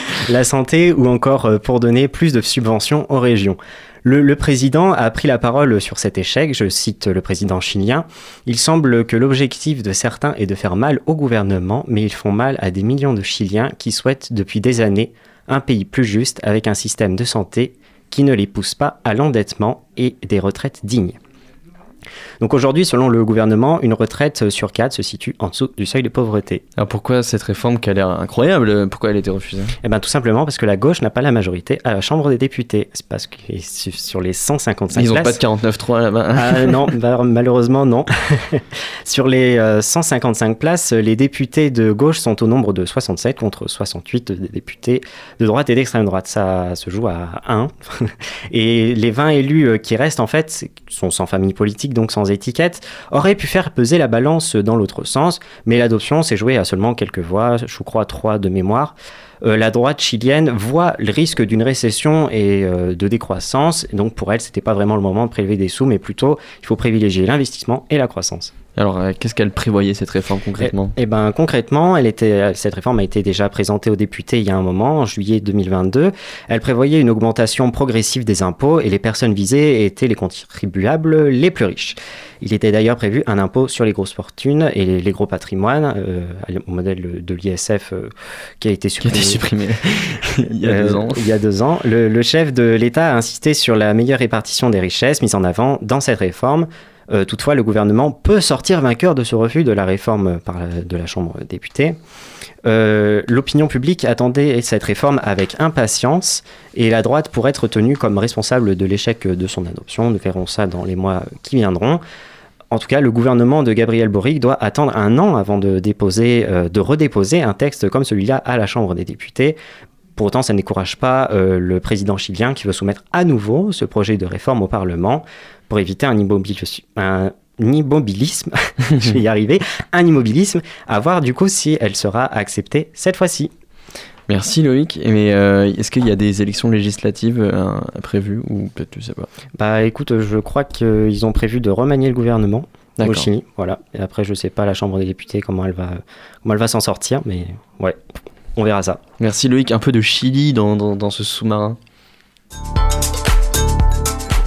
Speaker 9: la santé ou encore euh, pour donner plus de subventions aux régions. Le, le président a pris la parole sur cet échec, je cite le président chilien. Il semble que l'objectif de certains est de faire mal au gouvernement, mais ils font mal à des millions de Chiliens qui souhaitent depuis des années un pays plus juste avec un système de santé qui ne les pousse pas à l'endettement et des retraites dignes. Donc aujourd'hui, selon le gouvernement, une retraite sur 4 se situe en dessous du seuil de pauvreté.
Speaker 3: Alors pourquoi cette réforme qui a l'air incroyable, pourquoi elle a été refusée?
Speaker 9: Eh bien, tout simplement parce que la gauche n'a pas la majorité à la Chambre des députés. C'est parce que su- sur les 155
Speaker 3: Ils
Speaker 9: places...
Speaker 3: pas de 49.3 là-bas.
Speaker 9: Ah, non, bah, malheureusement non. Sur les euh, 155 places, les députés de gauche sont au nombre de 67 contre 68 des députés de droite et d'extrême droite. Ça se joue à 1. Et les 20 élus euh, qui restent, en fait, sont sans famille politique, donc sans étiquette, auraient pu faire peser la balance dans l'autre sens, mais l'adoption s'est jouée à seulement quelques voix, je crois 3 de mémoire. Euh, la droite chilienne voit le risque d'une récession et euh, de décroissance. Et donc pour elle, c'était pas vraiment le moment de prélever des sous, mais plutôt il faut privilégier l'investissement et la croissance.
Speaker 3: Alors euh, qu'est-ce qu'elle prévoyait cette réforme concrètement?
Speaker 9: Eh ben concrètement, elle était, cette réforme a été déjà présentée aux députés il y a un moment, en juillet 2022. Elle prévoyait une augmentation progressive des impôts et les personnes visées étaient les contribuables les plus riches. Il était d'ailleurs prévu un impôt sur les grosses fortunes et les, les gros patrimoines, euh, au modèle de l'ISF euh, qui a été
Speaker 3: a
Speaker 9: supprimé.
Speaker 3: été il y a
Speaker 9: Euh,
Speaker 3: deux ans.
Speaker 9: Il y a deux ans. Le, le chef de l'État a insisté sur la meilleure répartition des richesses mise en avant dans cette réforme. Euh, toutefois, le gouvernement peut sortir vainqueur de ce refus de la réforme par la- de la Chambre des députés. Euh, L'opinion publique attendait cette réforme avec impatience et la droite pourrait être tenue comme responsable de l'échec de son adoption. Nous verrons ça dans les mois qui viendront. En tout cas, le gouvernement de Gabriel Boric doit attendre un an avant de, déposer, euh, de redéposer un texte comme celui-là à la Chambre des députés. Pour autant, ça ne décourage pas euh, le président chilien qui veut soumettre à nouveau ce projet de réforme au Parlement pour éviter un, un immobilisme, je vais y arriver, un immobilisme, à voir du coup si elle sera acceptée cette fois-ci.
Speaker 3: Merci Loïc. Mais euh, est-ce qu'il y a des élections législatives euh, prévues ou peut-être tu sais pas?
Speaker 9: Bah écoute, je crois qu'ils ont prévu de remanier le gouvernement au. Chili, voilà. Et après, je sais pas la Chambre des députés comment elle va, comment elle va s'en sortir, mais ouais, on verra ça.
Speaker 3: Merci Loïc, un peu de Chili dans, dans, dans ce sous-marin.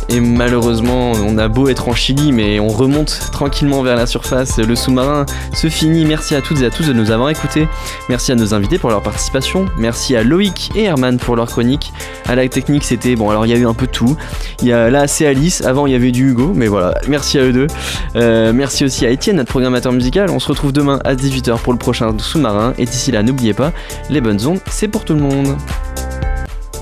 Speaker 3: Et malheureusement, on a beau être en Chili, mais on remonte tranquillement vers la surface. Le sous-marin se finit. Merci à toutes et à tous de nous avoir écoutés. Merci à nos invités pour leur participation. Merci à Loïc et Herman pour leur chronique. À la technique, c'était bon. Alors il y a eu un peu de tout. Il y a là c'est Alice. Avant il y avait du Hugo, mais voilà. Merci à eux deux. Euh, merci aussi à Étienne, notre programmateur musical. On se retrouve demain à 18h pour le prochain sous-marin. Et d'ici là, n'oubliez pas, les bonnes ondes, c'est pour tout le monde.